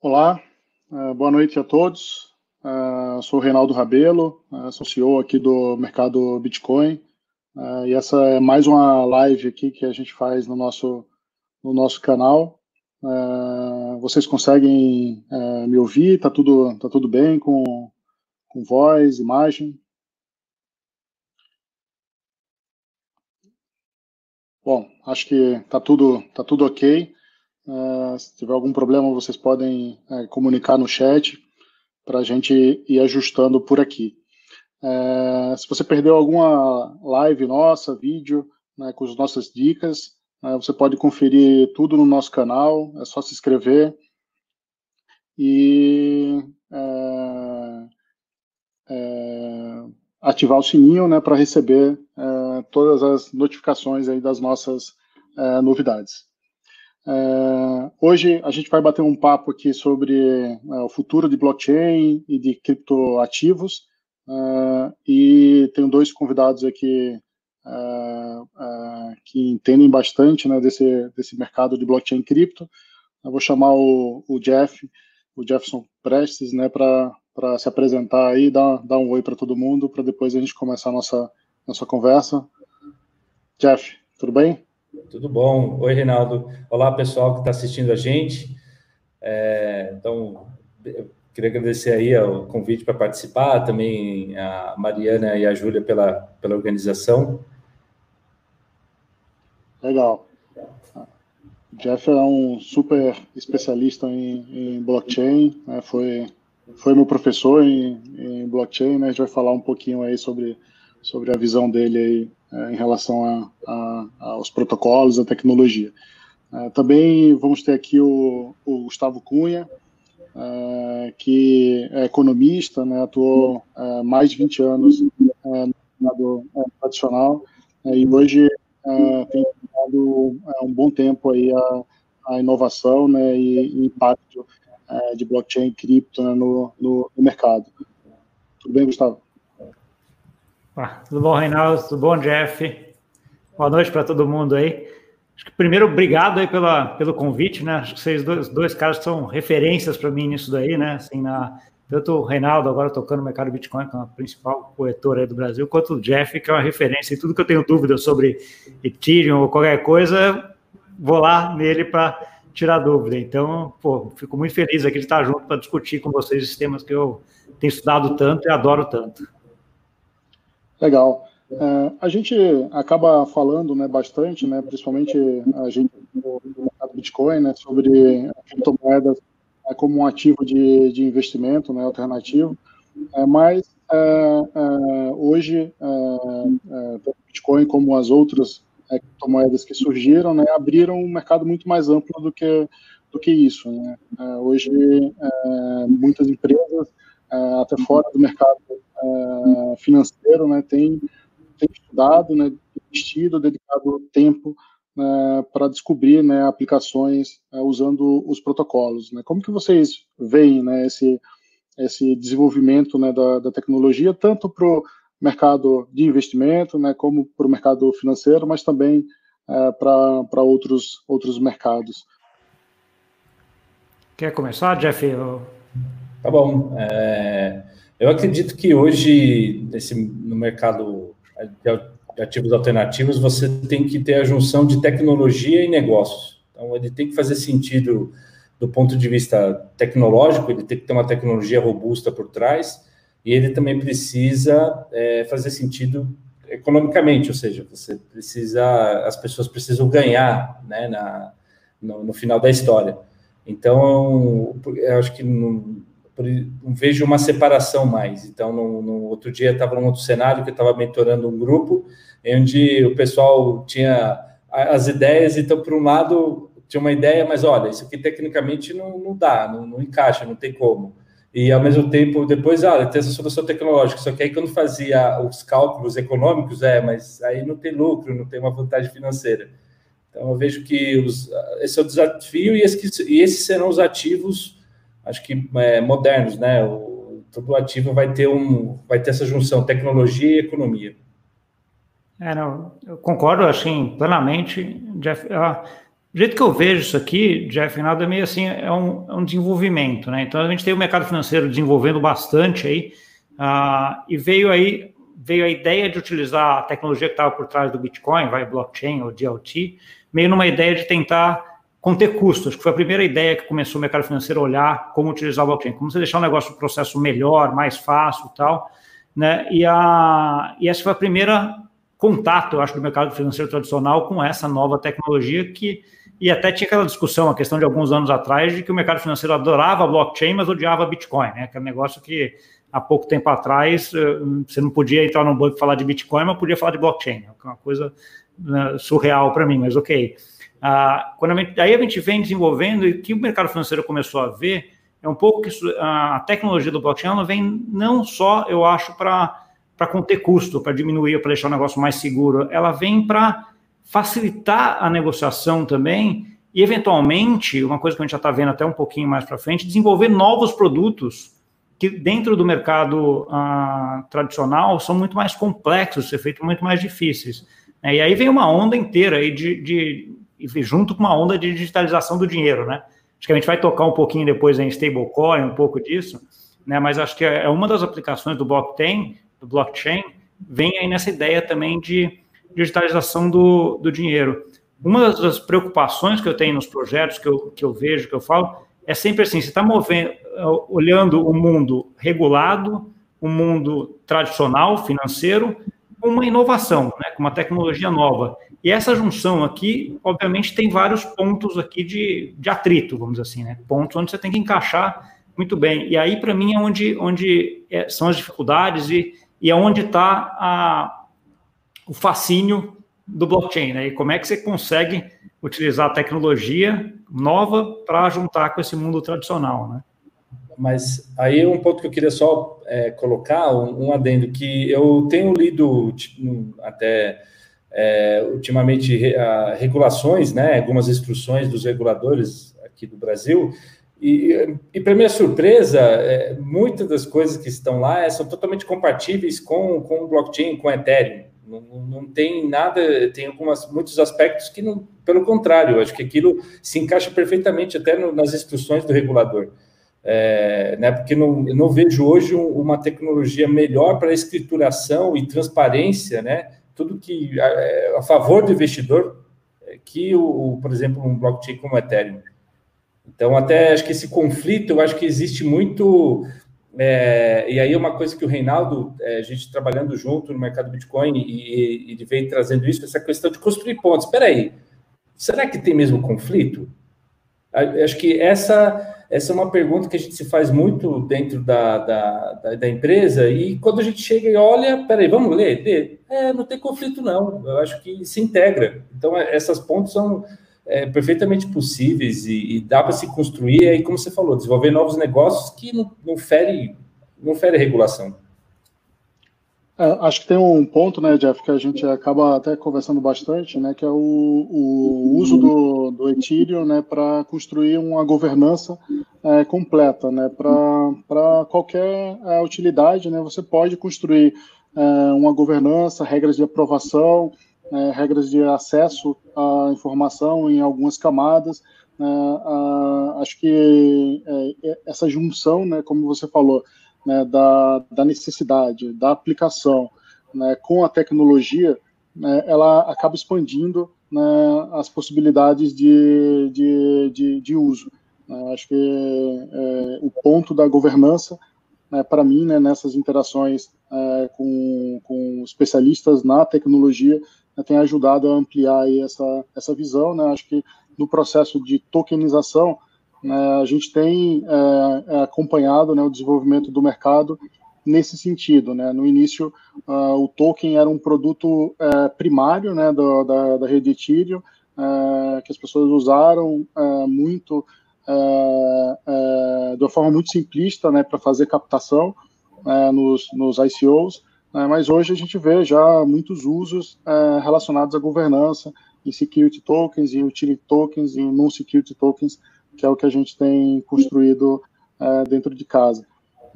Olá, uh, boa noite a todos. Uh, sou o Reinaldo Rabelo, uh, sou CEO aqui do mercado Bitcoin. e essa é mais uma live aqui que a gente faz no nosso, no nosso canal. vocês conseguem me ouvir? Tá tudo, tá tudo bem com, com voz, imagem? Bom, acho que tá tudo, tá tudo ok. Uh, se tiver algum problema, vocês podem uh, comunicar no chat para a gente ir ajustando por aqui. Uh, se você perdeu alguma live nossa, vídeo, né, com as nossas dicas, né, você pode conferir tudo no nosso canal, é só se inscrever e ativar o sininho né, para receber todas as notificações aí das nossas novidades. Uh, hoje a gente vai bater um papo aqui sobre uh, o futuro de blockchain e de criptoativos. Uh, e tenho dois convidados aqui que entendem bastante né, desse, desse mercado de blockchain e cripto. Eu vou chamar o, o Jeff, o Jefferson Prestes, né, para se apresentar aí, dar, dar um oi para todo mundo, para depois a gente começar a nossa, nossa conversa. Jeff, tudo bem? Tudo bom? Oi, Reinaldo. Olá, pessoal que está assistindo a gente. É, então, queria agradecer aí o convite para participar, também a Mariana e a Júlia pela, pela organização. Legal. Jeff é um super especialista em, em blockchain, né? foi, foi meu professor em, em blockchain, né? a gente vai falar um pouquinho aí sobre, sobre a visão dele aí em relação a, a, aos protocolos, a tecnologia. É, também vamos ter aqui o, o Gustavo Cunha, é, que é economista, né, atuou é, mais de 20 anos é, no mercado é, tradicional e hoje tem dado um bom tempo aí a, a inovação né, e, impacto de blockchain cripto né, no, no mercado. Tudo bem, Gustavo? Tudo bom, Reinaldo? Tudo bom, Jeff? Boa noite para todo mundo aí. Acho que primeiro, obrigado aí pela, pelo convite, né? Acho que vocês dois, dois caras são referências para mim nisso daí, né? Assim, na, tanto o Reinaldo agora tocando no mercado Bitcoin, que é a principal corretora do Brasil, quanto o Jeff, que é uma referência. E tudo que eu tenho dúvida sobre Ethereum ou qualquer coisa, vou lá nele para tirar dúvida. Então, pô, fico muito feliz aqui de estar junto para discutir com vocês esses temas que eu tenho estudado tanto e adoro tanto. Legal. É, a gente acaba falando né, bastante, né, principalmente a gente do mercado Bitcoin, né, sobre criptomoedas é, como um ativo de, de investimento né, alternativo, é, mas é, é hoje é, o Bitcoin, como as outras criptomoedas que surgiram, né, abriram um mercado muito mais amplo do que, do que isso. Né. hoje, muitas empresas, até fora do mercado uh, financeiro, né, tem, tem estudado, né, investido, dedicado tempo uh, para descobrir né, aplicações uh, usando os protocolos. Né. Como que vocês veem né, esse, esse desenvolvimento né, da, da tecnologia, tanto para o mercado de investimento, né, como para o mercado financeiro, mas também para outros, outros mercados? Quer começar, Jeff? Tá bom. É... Eu acredito que hoje, nesse, no mercado de ativos alternativos, você tem que ter a junção de tecnologia e negócios. Então, ele tem que fazer sentido do ponto de vista tecnológico, ele tem que ter uma tecnologia robusta por trás, e ele também precisa é, fazer sentido economicamente, ou seja, você precisa, as pessoas precisam ganhar né, na, no, no final da história. Então, eu acho que vejo uma separação mais. Então, no, no outro dia, estava num outro cenário que eu estava mentorando um grupo, onde o pessoal tinha as ideias, então, por um lado, tinha uma ideia, mas olha, isso aqui tecnicamente não, não dá, não, não encaixa, não tem como. E ao mesmo tempo, depois, ah, tem essa solução tecnológica. Só que aí, quando fazia os cálculos econômicos, é, mas aí não tem lucro, não tem uma vantagem financeira. Então, eu vejo que os, esse é o desafio e, esse, e esses serão os ativos acho que é, modernos, né? O, todo ativo vai ter um, vai ter essa junção tecnologia e economia. É, não, eu concordo assim plenamente, Jeff. O jeito que eu vejo isso aqui, Jeff, nada é meio assim, é um, é um desenvolvimento, né? Então a gente tem o mercado financeiro desenvolvendo bastante aí, uh, e veio aí veio a ideia de utilizar a tecnologia que estava por trás do Bitcoin, vai blockchain ou DLT, meio numa ideia de tentar conter custos, que foi a primeira ideia que começou o mercado financeiro a olhar como utilizar o blockchain, como você deixar o negócio, o processo melhor, mais fácil e tal, né? E, a, e essa foi a primeira contato, eu acho, do mercado financeiro tradicional com essa nova tecnologia que e até tinha aquela discussão, a questão de alguns anos atrás, de que o mercado financeiro adorava blockchain, mas odiava Bitcoin, né? Aquele negócio que há pouco tempo atrás eh, você não podia entrar no banco e falar de Bitcoin, mas podia falar de blockchain. É uma coisa né, surreal para mim, mas ok. Ah, quando a gente, aí a gente vem desenvolvendo e que o mercado financeiro começou a ver é um pouco que a tecnologia do blockchain vem não só, eu acho, para conter custo, para diminuir, para deixar o negócio mais seguro, ela vem para facilitar a negociação também e, eventualmente, uma coisa que a gente já está vendo até um pouquinho mais para frente, desenvolver novos produtos que, dentro do mercado ah, tradicional, são muito mais complexos, ser feitos muito mais difíceis. É, e aí vem uma onda inteira aí de, de, junto com uma onda de digitalização do dinheiro, né? Acho que a gente vai tocar um pouquinho depois em stablecoin, um pouco disso, né? Mas acho que é uma das aplicações do blockchain, do blockchain, vem aí nessa ideia também de digitalização do, do dinheiro. Uma das preocupações que eu tenho nos projetos que eu, que eu vejo, que eu falo, é sempre assim: você está movendo, olhando o mundo regulado, o mundo tradicional, financeiro, uma inovação, né, com uma tecnologia nova. E essa junção aqui, obviamente, tem vários pontos aqui de, de atrito, vamos dizer assim, né? Pontos onde você tem que encaixar muito bem. E aí, para mim, é onde, onde é, são as dificuldades e, e é onde está o fascínio do blockchain, né? E como é que você consegue utilizar a tecnologia nova para juntar com esse mundo tradicional, né? Mas aí um ponto que eu queria só é, colocar, um, um, adendo, que eu tenho lido tipo, até é, ultimamente a, regulações, né, algumas instruções dos reguladores aqui do Brasil, e, e para minha surpresa, é, muitas das coisas que estão lá é, são totalmente compatíveis com, com o blockchain, com o Ethereum. Não, não tem nada, tem algumas, muitos aspectos que não, pelo contrário, acho que aquilo se encaixa perfeitamente até no, nas instruções do regulador. É, né, porque não, não vejo hoje uma tecnologia melhor para escrituração e transparência, né, tudo que a, é, a favor do investidor, é, que o, o, por exemplo, um blockchain como o Ethereum. Então, até acho que esse conflito, eu acho que existe muito é, e aí uma coisa que o Reinaldo, é, a gente trabalhando junto no mercado Bitcoin e, ele vem trazendo isso, essa questão de construir pontos. Espera aí, será que tem mesmo conflito? Acho que essa, essa é uma pergunta que a gente se faz muito dentro da, da, da, da empresa e quando a gente chega e olha, peraí, vamos ler? É, não tem conflito não, eu acho que se integra. Então, é, essas pontos são é, perfeitamente possíveis e, e dá para se construir, aí, como você falou, desenvolver novos negócios que não, não não fere regulação. É, acho que tem um ponto, né, Jeff, que a gente acaba até conversando bastante, né, que é o, o uso do, do Ethereum, né, para construir uma governança é, completa, né, para qualquer é, utilidade, né, você pode construir é, uma governança, regras de aprovação, né, regras de acesso à informação em algumas camadas. Né, acho que é, é, essa junção, né, como você falou, né, da, da, necessidade, da aplicação né, com a tecnologia, né, ela acaba expandindo né, as possibilidades de, de, de, de uso. Né. Acho que é, o ponto da governança, né, para mim, nessas interações é, com, com especialistas na tecnologia, né, tem ajudado a ampliar essa, essa visão. Né? Acho que no processo de tokenização, né, a gente tem é, é, acompanhado né, o desenvolvimento do mercado nesse sentido. Né? No início, uh, o token era um produto é, primário né, do, da, da rede Ethereum, é, que as pessoas usaram é, muito, de uma forma muito simplista né, para fazer captação nos, nos ICOs. Né, mas hoje a gente vê já muitos usos é, relacionados à governança em security tokens, em utility tokens, em non-security tokens, que é o que a gente tem construído é, dentro de casa.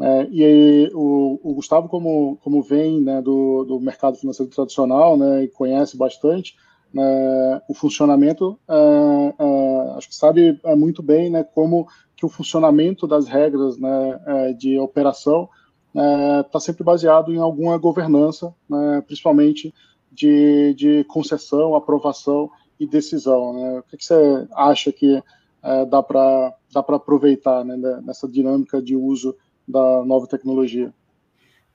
É, e aí, o, o, Gustavo, como, como vem né, do, do mercado financeiro tradicional né, e conhece bastante, né, o funcionamento, é, é, acho que sabe é, muito bem né, como que o funcionamento das regras né, é, de operação está sempre baseado em alguma governança, né, principalmente de, de concessão, aprovação e decisão. Né? O que, que você acha que dá para dá aproveitar né, nessa dinâmica de uso da nova tecnologia?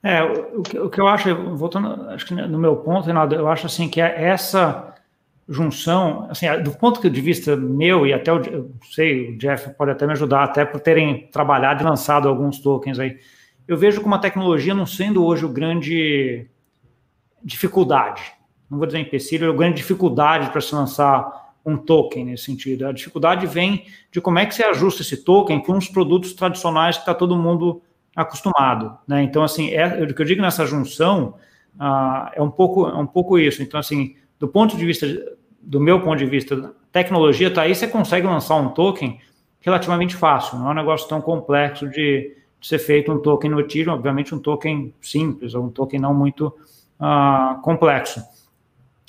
É, o, o que eu acho, voltando acho que no meu ponto, Renato, eu acho assim que é essa junção, assim, do ponto de vista meu e até o, eu sei, o Jeff pode até me ajudar, até por terem trabalhado e lançado alguns tokens aí, eu vejo como a tecnologia não sendo hoje o grande dificuldade, não vou dizer empecilho, é a grande dificuldade para se lançar um token nesse sentido. A dificuldade vem de como é que você ajusta esse token com os produtos tradicionais que está todo mundo acostumado, né? Então, assim, é, o que eu digo nessa junção uh, é um pouco é um pouco isso. Então, assim, do ponto de vista do meu ponto de vista, tecnologia está aí, você consegue lançar um token relativamente fácil, não é um negócio tão complexo de, de ser feito um token no Ethereum, obviamente um token simples, ou um token não muito uh, complexo.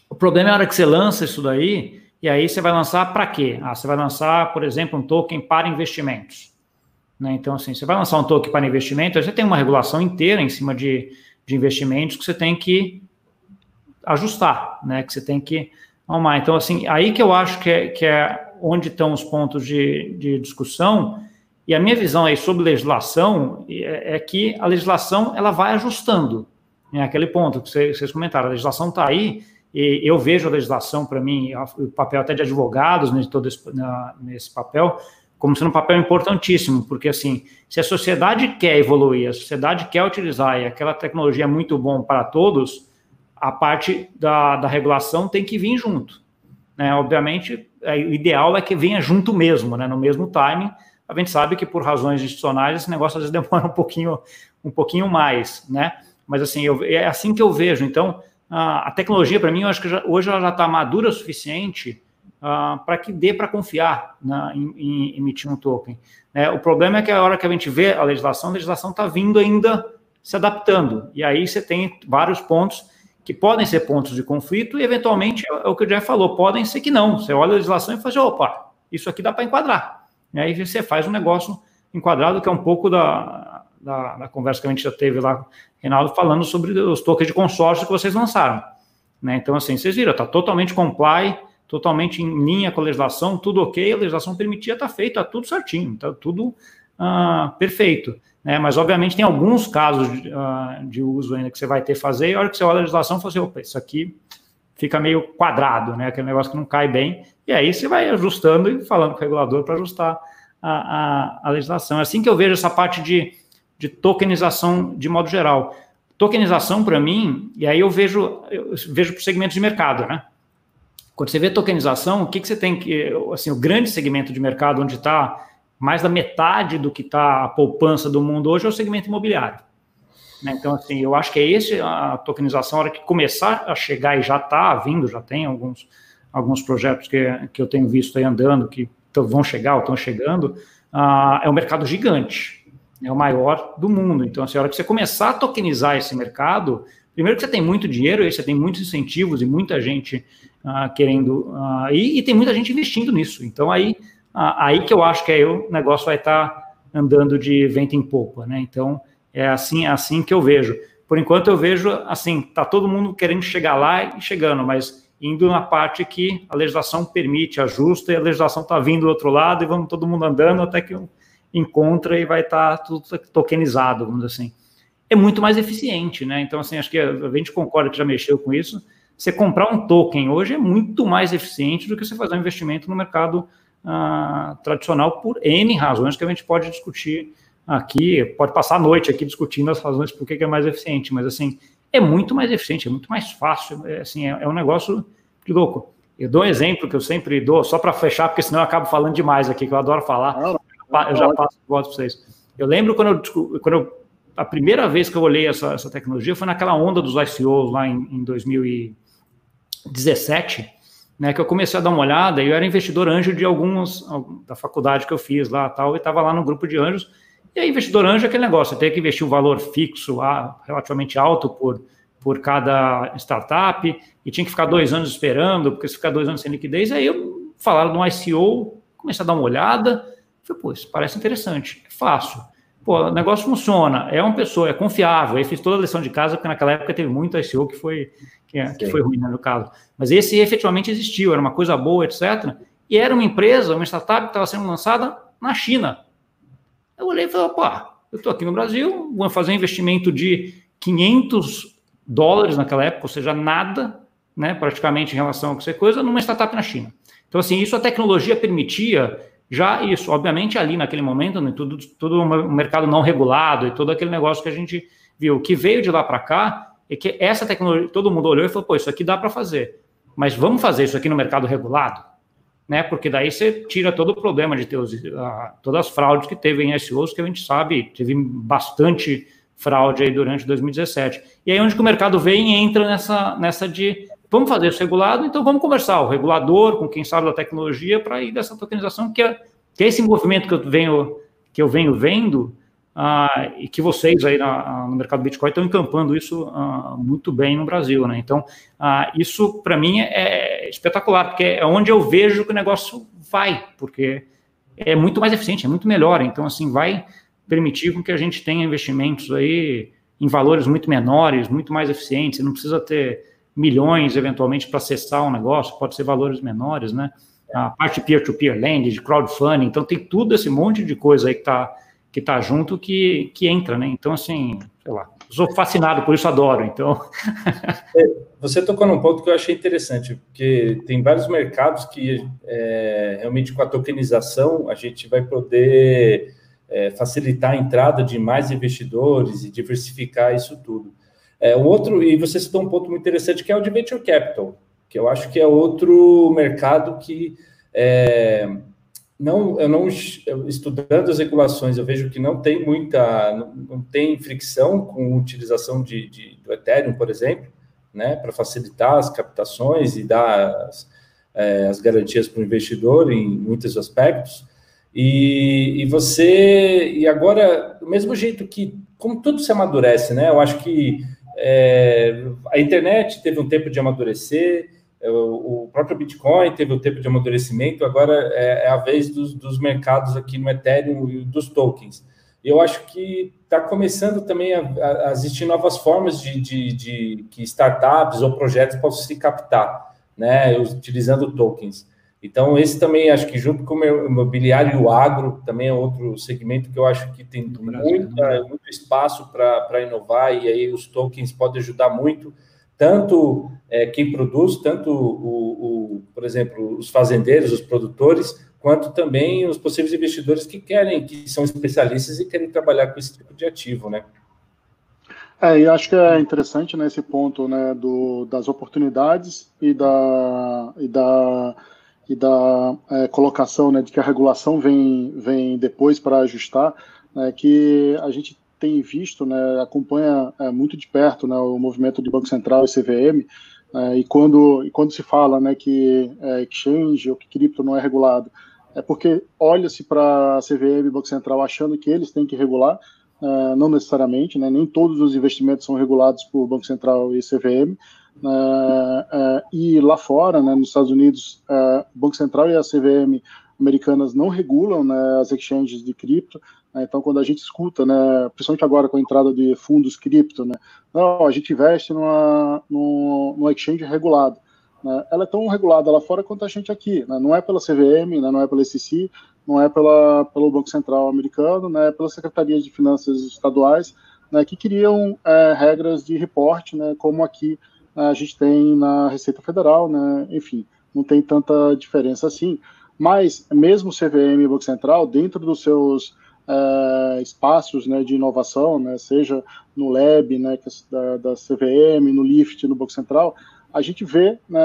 O problema é a hora que você lança isso daí, e aí você vai lançar para quê? Ah, você vai lançar, por exemplo, um token para investimentos. Né? Então, assim, você vai lançar um token para investimento, você tem uma regulação inteira em cima de, de investimentos que você tem que ajustar, né? Que você tem que arrumar. Então, assim, aí que eu acho que é, que é onde estão os pontos de, de discussão. E a minha visão aí sobre legislação é, é que a legislação ela vai ajustando. É aquele ponto que vocês comentaram. A legislação está aí e eu vejo a legislação, para mim, o papel até de advogados nesse, todo esse, na, nesse papel, como sendo um papel importantíssimo, porque assim, se a sociedade quer evoluir, a sociedade quer utilizar e aquela tecnologia é muito bom para todos, a parte da, da regulação tem que vir junto. Né? Obviamente, é, o ideal é que venha junto mesmo, né? no mesmo timing. A gente sabe que por razões institucionais esse negócio às vezes demora um pouquinho, um pouquinho mais, né? Mas assim, eu, é assim que eu vejo. Então, a, a tecnologia para mim, eu acho que já, hoje ela já está madura o suficiente uh, para que dê para confiar na, em, em, emitir um token. É, o problema é que a hora que a gente vê a legislação, a legislação está vindo ainda se adaptando. E aí você tem vários pontos que podem ser pontos de conflito e, eventualmente, é o que o Jeff falou, podem ser que não. Você olha a legislação e fala assim, opa, isso aqui dá para enquadrar. E aí você faz um negócio enquadrado, que é um pouco da, da, da, conversa que a gente já teve lá, Reinaldo, falando sobre os tokens de consórcio que vocês lançaram. Né? Então, assim, vocês viram, está totalmente comply, totalmente em linha com a legislação, tudo ok, a legislação permitia, está feito, está tudo certinho, está tudo ah, perfeito. Né? Mas, obviamente, tem alguns casos de, uh, de, uso ainda que você vai ter que fazer, e a hora que você olha a legislação, você fala assim, opa, isso aqui fica meio quadrado, né? aquele negócio que não cai bem, e aí você vai ajustando e falando com o regulador para ajustar a, a, a, legislação. É assim que eu vejo essa parte de, de tokenização de modo geral. Tokenização, para mim, e aí eu vejo, eu vejo por segmentos de mercado, né? Quando você vê tokenização, o que, que você tem que, assim, o grande segmento de mercado onde está mais da metade do que está a poupança do mundo hoje é o segmento imobiliário. Né? Então, assim, eu acho que é esse a tokenização, a hora que começar a chegar e já está vindo, já tem alguns, alguns projetos que, que eu tenho visto aí andando, que vão chegar ou estão chegando, uh, é um mercado gigante, é o maior do mundo. Então, assim, a hora que você começar a tokenizar esse mercado, primeiro que você tem muito dinheiro, aí você tem muitos incentivos e muita gente uh, querendo, uh, e, e tem muita gente investindo nisso. Então, aí aí que eu acho que aí o negócio vai estar tá andando de vento em popa, né? Então, é assim, é assim que eu vejo. Por enquanto eu vejo assim, tá todo mundo querendo chegar lá e chegando, mas indo na parte que a legislação permite, ajusta, e a legislação está vindo do outro lado e vamos todo mundo andando até que encontra e vai estar tá tudo tokenizado, vamos dizer assim. É muito mais eficiente, né? Então, assim, acho que a gente concorda que já mexeu com isso. Você comprar um token hoje é muito mais eficiente do que você fazer um investimento no mercado ah, tradicional por N razões que a gente pode discutir aqui, pode passar a noite aqui discutindo as razões por que é mais eficiente, mas assim, é muito mais eficiente, é muito mais fácil, é, assim, é, é um negócio de louco. Eu dou um exemplo que eu sempre dou, só para fechar, porque senão eu acabo falando demais aqui, que eu adoro falar, eu já passo o voto para vocês. Eu lembro quando eu, quando eu, a primeira vez que eu olhei essa, essa tecnologia foi naquela onda dos ICOs lá em, em 2017, né, que eu comecei a dar uma olhada, e eu era investidor anjo de alguns, da faculdade que eu fiz lá tal, e estava lá no grupo de anjos, e aí investidor anjo é aquele negócio, você tem que investir um valor fixo, ah, relativamente alto por por cada startup e tinha que ficar dois anos esperando, porque se ficar dois anos sem liquidez, aí eu falaram de um ICO, comecei a dar uma olhada, falei, pô, isso parece interessante, é fácil. Pô, o negócio funciona, é uma pessoa, é confiável. Aí fiz toda a lição de casa, porque naquela época teve muito ICO que foi, que, que foi ruim, né, no caso. Mas esse efetivamente existiu, era uma coisa boa, etc. E era uma empresa, uma startup que estava sendo lançada na China. Eu olhei e falei, pô, eu estou aqui no Brasil, vou fazer um investimento de 500 dólares naquela época, ou seja, nada, né, praticamente em relação a qualquer coisa, numa startup na China. Então, assim, isso a tecnologia permitia já isso, obviamente, ali naquele momento, né, tudo, tudo um mercado não regulado e todo aquele negócio que a gente viu. O que veio de lá para cá é que essa tecnologia, todo mundo olhou e falou, pô, isso aqui dá para fazer. Mas vamos fazer isso aqui no mercado regulado? Né? Porque daí você tira todo o problema de ter os, uh, todas as fraudes que teve em SEOs, que a gente sabe, teve bastante fraude aí durante 2017. E aí onde que o mercado vem e entra nessa, nessa de vamos fazer isso regulado, então vamos conversar, o regulador, com quem sabe da tecnologia, para ir dessa tokenização, que é, que é esse movimento que eu venho, que eu venho vendo, ah, e que vocês aí na, no mercado Bitcoin estão encampando isso ah, muito bem no Brasil, né? Então, ah, isso para mim é espetacular, porque é onde eu vejo que o negócio vai, porque é muito mais eficiente, é muito melhor. Então, assim, vai permitir com que a gente tenha investimentos aí em valores muito menores, muito mais eficientes. Você não precisa ter milhões, eventualmente, para acessar um negócio, pode ser valores menores, né? A parte peer-to-peer lending, de crowdfunding, então tem tudo esse monte de coisa aí que está que tá junto que, que entra, né? Então, assim, sei lá, sou fascinado por isso, adoro, então... É, você tocou num ponto que eu achei interessante, porque tem vários mercados que é, realmente com a tokenização a gente vai poder é, facilitar a entrada de mais investidores e diversificar isso tudo. É, o outro, e você citou um ponto muito interessante, que é o de Venture Capital, que eu acho que é outro mercado que é, não, eu não estudando as regulações, eu vejo que não tem muita, não, não tem fricção com a utilização de, de, do Ethereum, por exemplo, né, para facilitar as captações e dar as, é, as garantias para o investidor em muitos aspectos. E, e você, e agora, do mesmo jeito que, como tudo se amadurece, né, eu acho que é, a internet teve um tempo de amadurecer, é, o próprio Bitcoin teve um tempo de amadurecimento, agora é, é a vez dos, dos, mercados aqui no Ethereum e dos tokens. Eu acho que está começando também a, a, existir novas formas de, de, de, que startups ou projetos possam se captar, né, utilizando tokens. Então, esse também, acho que junto com o imobiliário e o agro, também é outro segmento que eu acho que tem muita, muito espaço para inovar, e aí os tokens podem ajudar muito, tanto é, quem produz, tanto, o, o, por exemplo, os fazendeiros, os produtores, quanto também os possíveis investidores que querem, que são especialistas e querem trabalhar com esse tipo de ativo, né? É, e acho que é interessante nesse né, ponto né, do, das oportunidades e da, e da e da é, colocação né, de que a regulação vem, vem depois para ajustar, né, que a gente tem visto, né, acompanha é, muito de perto né, o movimento de Banco Central e CVM, é, e, quando, e quando se fala né, que é, exchange ou que cripto não é regulado, é porque olha-se para a CVM e Banco Central achando que eles têm que regular, é, não necessariamente, né, nem todos os investimentos são regulados por Banco Central e CVM, Uh, e lá fora, né, nos Estados Unidos, uh, o Banco Central e a CVM americanas não regulam né, as exchanges de cripto. Né, então, quando a gente escuta, né, principalmente agora com a entrada de fundos cripto, né, não, a gente investe numa, numa, numa exchange regulada. Né, ela é tão regulada lá fora quanto a gente aqui. Né, não é pela CVM, né, não é pela SEC, não é pela, pelo Banco Central americano, é pela Secretaria de Finanças estaduais, que criam é, regras de reporte, como aqui a gente tem na Receita Federal, né? Enfim, não tem tanta diferença assim. Mas mesmo o CVM e o Banco Central, dentro dos seus é, espaços né, de inovação, né, seja no Lab né, é da, da, CVM, no LIFT, no Banco Central, a gente vê né,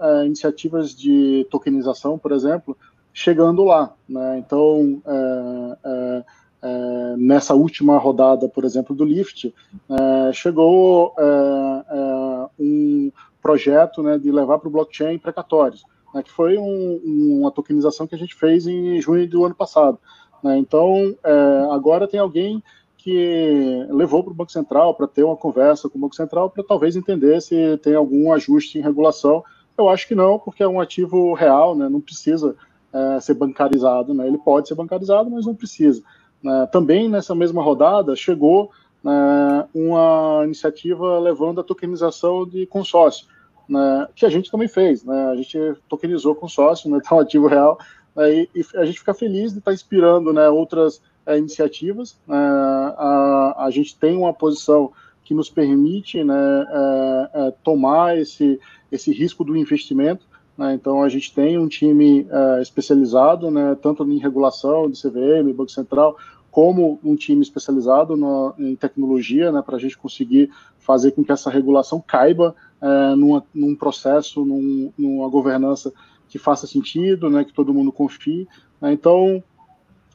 é, iniciativas de tokenização, por exemplo, chegando lá. Né? Então, é, é nessa última rodada, por exemplo, do Lift, é, chegou é, é um projeto né, de levar para o blockchain precatórios, né, que foi um, uma tokenização que a gente fez em junho do ano passado. Né, então, é, agora tem alguém que levou para o Banco Central para ter uma conversa com o Banco Central para talvez entender se tem algum ajuste em regulação. Eu acho que não, porque é um ativo real, né? não precisa é, ser bancarizado. Né? Ele pode ser bancarizado, mas não precisa. Né? Também nessa mesma rodada chegou né, uma iniciativa levando a tokenização de consórcio, né, que a gente também fez. Né? A gente tokenizou consórcio, né, um ativo real, né, e, e, a gente fica feliz de estar tá inspirando né, outras é, iniciativas. É, a, a gente tem uma posição que nos permite né, é, é, tomar esse, esse risco do investimento. Né, então, a gente tem um time é, especializado, né, tanto em regulação de CVM, Banco Central, como um time especializado no, em tecnologia, né, para a gente conseguir fazer com que essa regulação caiba é, numa, num processo, num, numa governança que faça sentido, né, que todo mundo confie. Né, então,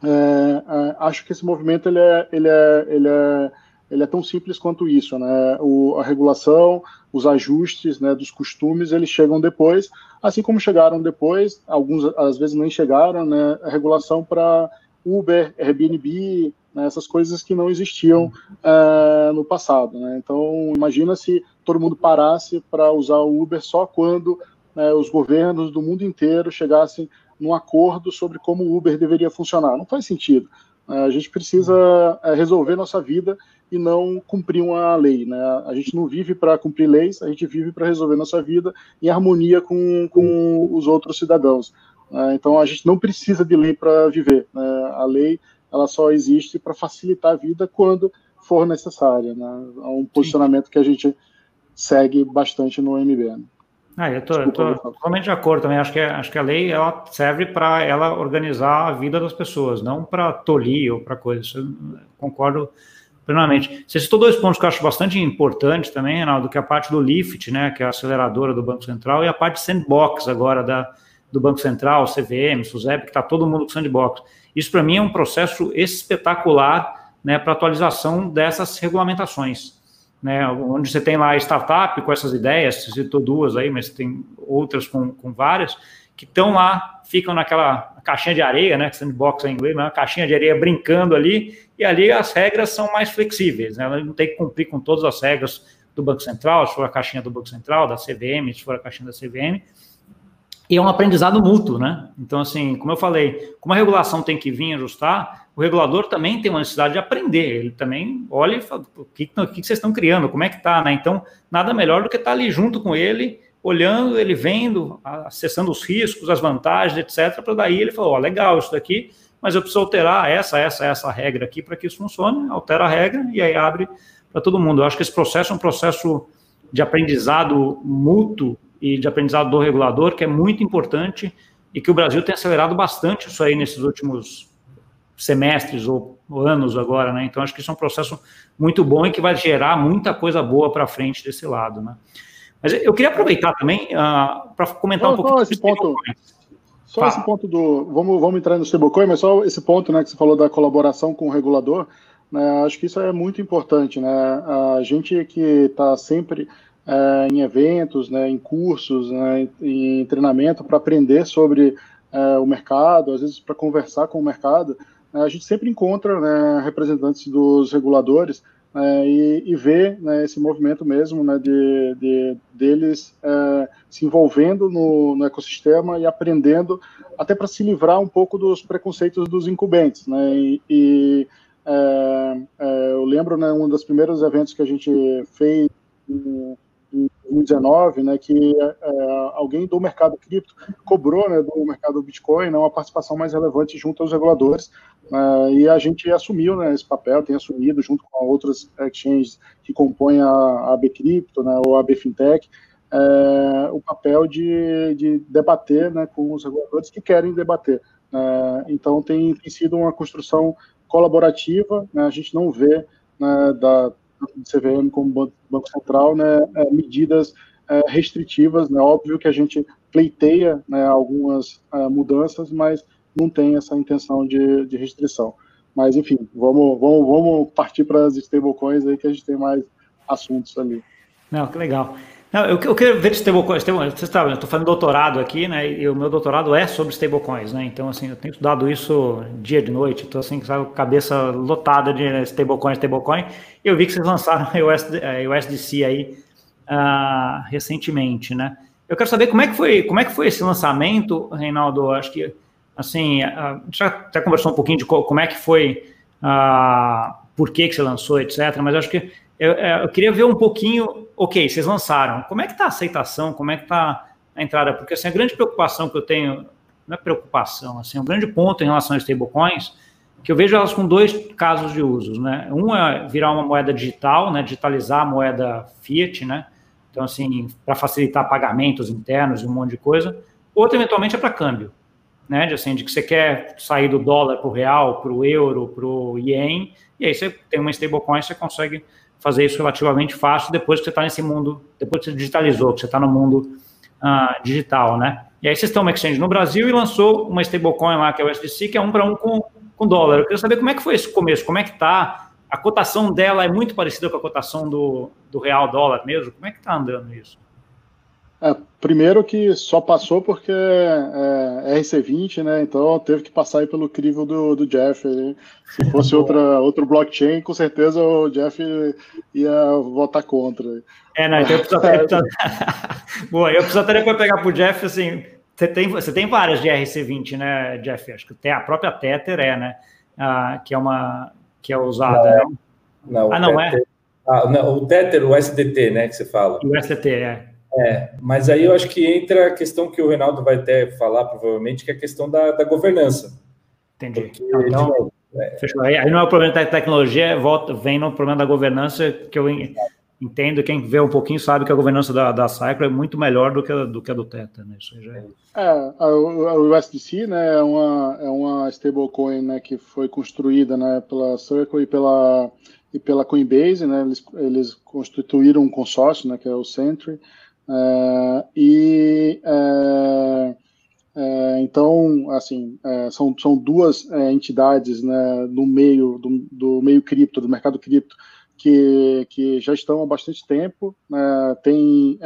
é, é, acho que esse movimento ele é, ele é, ele é, ele é tão simples quanto isso, né? O, a regulação, os ajustes, né, dos costumes, eles chegam depois, assim como chegaram depois, alguns às vezes nem chegaram, né? A regulação para Uber, Airbnb, né, essas coisas que não existiam uh, no passado. Né? Então, imagina se todo mundo parasse para usar o Uber só quando né, os governos do mundo inteiro chegassem num acordo sobre como o Uber deveria funcionar. Não faz sentido. Uh, a gente precisa uh, resolver nossa vida e não cumprir uma lei. Né? A gente não vive para cumprir leis, a gente vive para resolver nossa vida em harmonia com, com os outros cidadãos. Né? Então a gente não precisa de lei para viver. Né? A lei ela só existe para facilitar a vida quando for necessária. Né? É um posicionamento que a gente segue bastante no MB. Né? Ah, eu estou totalmente de acordo também. Acho que, acho que a lei ela serve para ela organizar a vida das pessoas, não para tolir ou para coisas. Concordo plenamente. Você citou dois pontos que eu acho bastante importantes também, Reinaldo, que é a parte do LIFT, né, que é a aceleradora do Banco Central, e a parte sandbox agora da, do Banco Central, CVM, SUSEP, que está todo mundo com sandbox. Isso, para mim, é um processo espetacular né, para atualização dessas regulamentações. Né, onde você tem lá a startup com essas ideias, você citou duas aí, mas tem outras com, com várias, que estão lá, ficam naquela caixinha de areia, né, sandbox em inglês, uma caixinha de areia brincando ali, e ali as regras são mais flexíveis, né, não tem que cumprir com todas as regras do Banco Central, se for a caixinha do Banco Central, da CVM, se for a caixinha da CVM, e é um aprendizado mútuo, né? Então, assim, como eu falei, como a regulação tem que vir ajustar, o regulador também tem uma necessidade de aprender. Ele também olha e fala, o que, o que vocês estão criando, como é que tá, né? Então, nada melhor do que estar ali junto com ele, olhando, ele vendo, acessando os riscos, as vantagens, etc., para daí ele falar, ó, oh, legal isso daqui, mas eu preciso alterar essa, essa, essa regra aqui para que isso funcione, altera a regra e aí abre para todo mundo. Eu acho que esse processo é um processo de aprendizado mútuo e de aprendizado do regulador, que é muito importante e que o Brasil tem acelerado bastante isso aí nesses últimos semestres ou anos agora, né? Então acho que isso é um processo muito bom e que vai gerar muita coisa boa para frente desse lado, né? Mas eu queria aproveitar também uh, ah, para comentar só, um. Só esse ponto, só esse ponto do, vamos, vamos entrar no stablecoin, mas só esse ponto, né, que você falou da colaboração com o regulador, né? Acho que isso é muito importante, né? A gente que está sempre é, em eventos, né, em cursos, né, em treinamento para aprender sobre é, o mercado, às vezes para conversar com o mercado, né, a gente sempre encontra né, representantes dos reguladores né, e, e vê né, esse movimento mesmo né, de, de deles é, se envolvendo no, no, ecossistema e aprendendo até para se livrar um pouco dos preconceitos dos incumbentes. Né, e, e é, é, eu lembro né, um dos primeiros eventos que a gente fez em 2019, né, que é, alguém do mercado cripto cobrou né, do mercado Bitcoin né, uma participação mais relevante junto aos reguladores, né, e a gente assumiu né, esse papel, tem assumido junto com outras exchanges que compõem a, a AB Cripto, né, ou a AB Fintech, é, o papel de, de debater né, com os reguladores que querem debater. É, então, tem, tem, sido uma construção colaborativa, né, a gente não vê né, da, do CVM como Banco Central, né, é, medidas é, restritivas, né, óbvio que a gente pleiteia né, algumas é, mudanças, mas não tem essa intenção de, de restrição. Mas, enfim, vamos, vamos, vamos partir para as stablecoins aí que a gente tem mais assuntos ali. Não, que legal. Não, eu, eu ver de stablecoins. Você sabe, eu estou fazendo doutorado aqui, né? E o meu doutorado é sobre stablecoins, né? Então, assim, eu tenho estudado isso dia de noite. Estou assim, sabe, cabeça lotada de stablecoin, stablecoin. E eu vi que vocês lançaram o USD, USDC aí uh, recentemente, né? Eu quero saber como é que foi, como é que foi esse lançamento, Reinaldo. Acho que assim, a gente já até conversou um pouquinho de como é que foi, uh, por que, que você lançou, etc. Mas acho que eu, é, eu, queria ver um pouquinho, ok, vocês lançaram, como é que está a aceitação, como é que está a entrada? Porque assim, a grande preocupação que eu tenho, não é preocupação, assim, um grande ponto em relação às stablecoins, que eu vejo elas com dois casos de usos, né? Um é virar uma moeda digital, né? Digitalizar a moeda fiat, né? Então, assim, para facilitar pagamentos internos e um monte de coisa. Outro, eventualmente, é para câmbio, né? De, assim, de que você quer sair do dólar para o real, para o euro, para o ien, e aí você tem uma stablecoin, você consegue fazer isso relativamente fácil depois que você está nesse mundo, depois que você digitalizou, que você está no mundo uh, digital, né? E aí vocês estão uma exchange no Brasil e lançou uma stablecoin lá, que é o SDC, que é um para um com, com dólar. Eu queria saber como é que foi esse começo, como é que está, a cotação dela é muito parecida com a cotação do, do real dólar mesmo, como é que está andando isso? É, primeiro que só passou porque é, é RC20, né? Então teve que passar aí pelo crivo do, do Jeff. Né? Se fosse outra, outro blockchain, com certeza o Jeff ia votar contra. É, não, então eu precisaria, Boa, eu precisaria para pegar para o Jeff, assim, você tem, você tem várias de RC20, né, Jeff? Acho que a própria Tether é, né? Ah, que é uma que é usada. Não, não ah, não Tether, é? Ah, não, o Tether, o SDT, né, que você fala. O SDT, é. É, mas aí eu acho que entra a questão que o Reinaldo vai até falar, provavelmente, que é a questão da, da governança. Entendi. Porque, então, novo, é... Aí, aí, não é o problema da tecnologia, volta, vem no problema da governança, que eu entendo, quem vê um pouquinho sabe que a governança da, da Cycle é muito melhor do que a do, que a do Tether, né? Isso já é... é a, o USDC, né, é uma, é uma stablecoin, né, que foi construída, né, pela Circle e pela, e pela Coinbase, né, eles, eles constituíram um consórcio, né, que é o Sentry, é, e é, é, então, assim, são, são duas entidades né, no meio do, do meio cripto, do mercado cripto, que, que já estão há bastante tempo, né, tem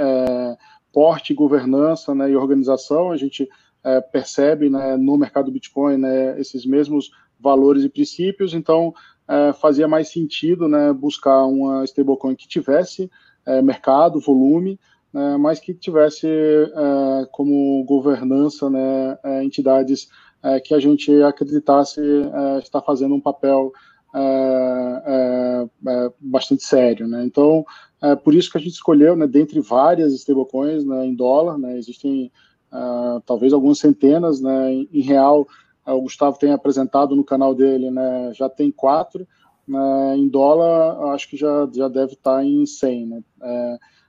porte, governança né, e organização. A gente percebe né, no mercado Bitcoin né, esses mesmos valores e princípios, então fazia mais sentido né, buscar uma stablecoin que tivesse mercado, volume, né, mas que tivesse é, como governança né, é, entidades é, que a gente acreditasse é, estar fazendo um papel é, é, bastante sério. Né? Então, é por isso que a gente escolheu, né, dentre várias stablecoins né, em dólar, né, existem talvez algumas centenas, né, em, real, o Gustavo tem apresentado no canal dele, né, já tem quatro, né, em dólar, acho que já, já deve estar em 100, né,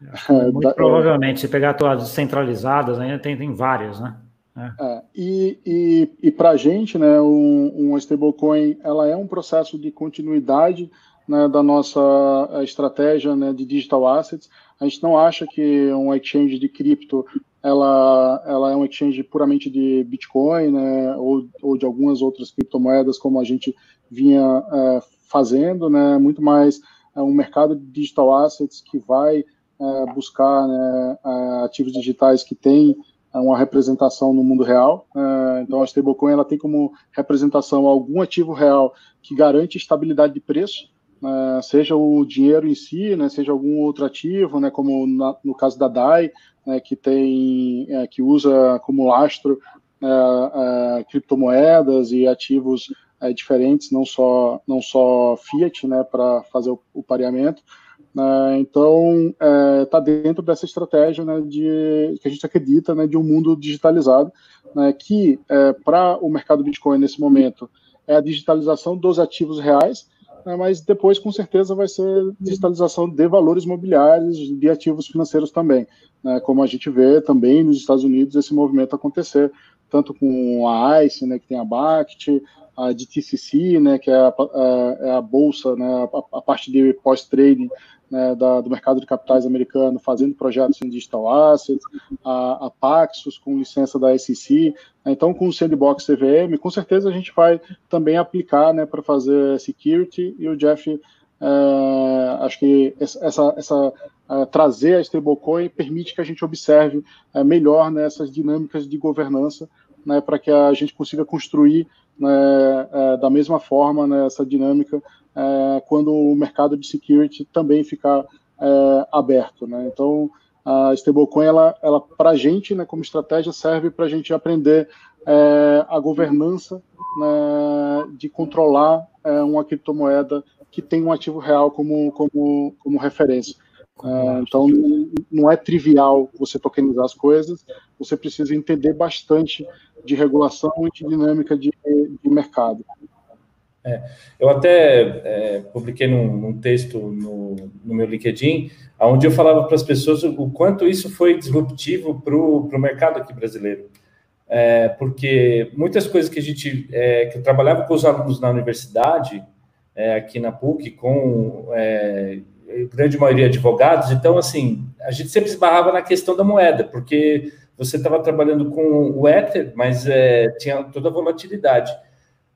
muito provavelmente, se pegar todas centralizadas, ainda tem, tem várias, né? É. É, e e, e para a gente, né, um, um stablecoin, ela é um processo de continuidade né, da nossa eh, estratégia né, de digital assets. A gente não acha que um exchange de cripto ela, ela é um exchange puramente de Bitcoin né, ou, ou de algumas outras criptomoedas, como a gente vinha é, fazendo, né, muito mais é um mercado de digital assets que vai é, buscar né, é, ativos digitais que têm é, uma representação no mundo real. É, então, a stablecoin ela tem como representação algum ativo real que garante estabilidade de preço, é, seja o dinheiro em si, né, seja algum outro ativo, né, como na, no caso da DAI, né, que tem, que usa como lastro criptomoedas e ativos diferentes, não só não só fiat, né, para fazer o, o pareamento. Né? Então, está é, dentro dessa estratégia né, de, que a gente acredita né, de um mundo digitalizado, né, que é, para o mercado Bitcoin nesse momento é a digitalização dos ativos reais, né, mas depois com certeza vai ser digitalização de valores mobiliários, de ativos financeiros também, né, como a gente vê também nos Estados Unidos esse movimento acontecer, tanto com a ICE, né, que tem a BACT, a DTCC, né, que é a, a, é a bolsa, né, a, a parte de pós-trading né, do mercado de capitais americano fazendo projetos em digital assets, a, a Paxos com licença da SEC, né, então com o Sandbox CVM, com certeza a gente vai também aplicar né, para fazer security e o Jeff é, acho que essa, essa uh, trazer a stablecoin permite que a gente observe uh, melhor né, dinâmicas de governança, né, para que a gente consiga construir né, uh, da mesma forma né, essa dinâmica quando o mercado de security também ficar aberto. Né? Então, a stablecoin, ela, ela para a gente, né, como estratégia, serve para a gente aprender a governança né, de controlar uma criptomoeda que tem um ativo real como, como, como referência. É, então, não é trivial você tokenizar as coisas, você precisa entender bastante de regulação e de dinâmica de, de mercado. É, eu até é, publiquei num, num texto no, no, meu LinkedIn, onde eu falava para as pessoas o quanto isso foi disruptivo para o mercado aqui brasileiro. É, porque muitas coisas que a gente, é, que eu trabalhava com os alunos na universidade, é, aqui na PUC, com grande maioria advogados, então, assim, a gente sempre esbarrava na questão da moeda, porque você estava trabalhando com o Ether, mas é, tinha toda a volatilidade.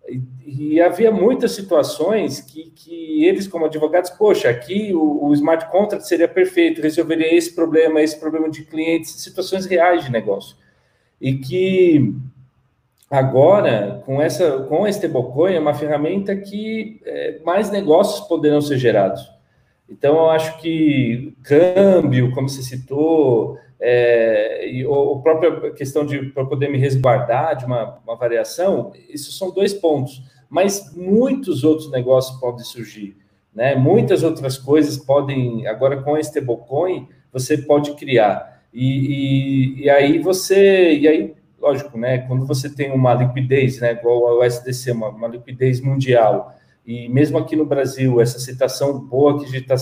E, e, havia muitas situações que, que eles, como advogados, poxa, aqui o, o, smart contract seria perfeito, resolveria esse problema, esse problema de clientes, situações reais de negócio. E que agora, com essa com a stablecoin, é uma ferramenta que é, mais negócios poderão ser gerados. Então, eu acho que câmbio, como você citou, é, e a própria questão de para poder me resguardar de uma, uma variação, isso são dois pontos. Mas muitos outros negócios podem surgir, né? Muitas outras coisas podem, agora com a stablecoin, você pode criar. E, e, e, aí você, e aí, lógico, né? Quando você tem uma liquidez, né? Igual ao SDC, uma, uma liquidez mundial, e mesmo aqui no Brasil, essa citação boa que a gente está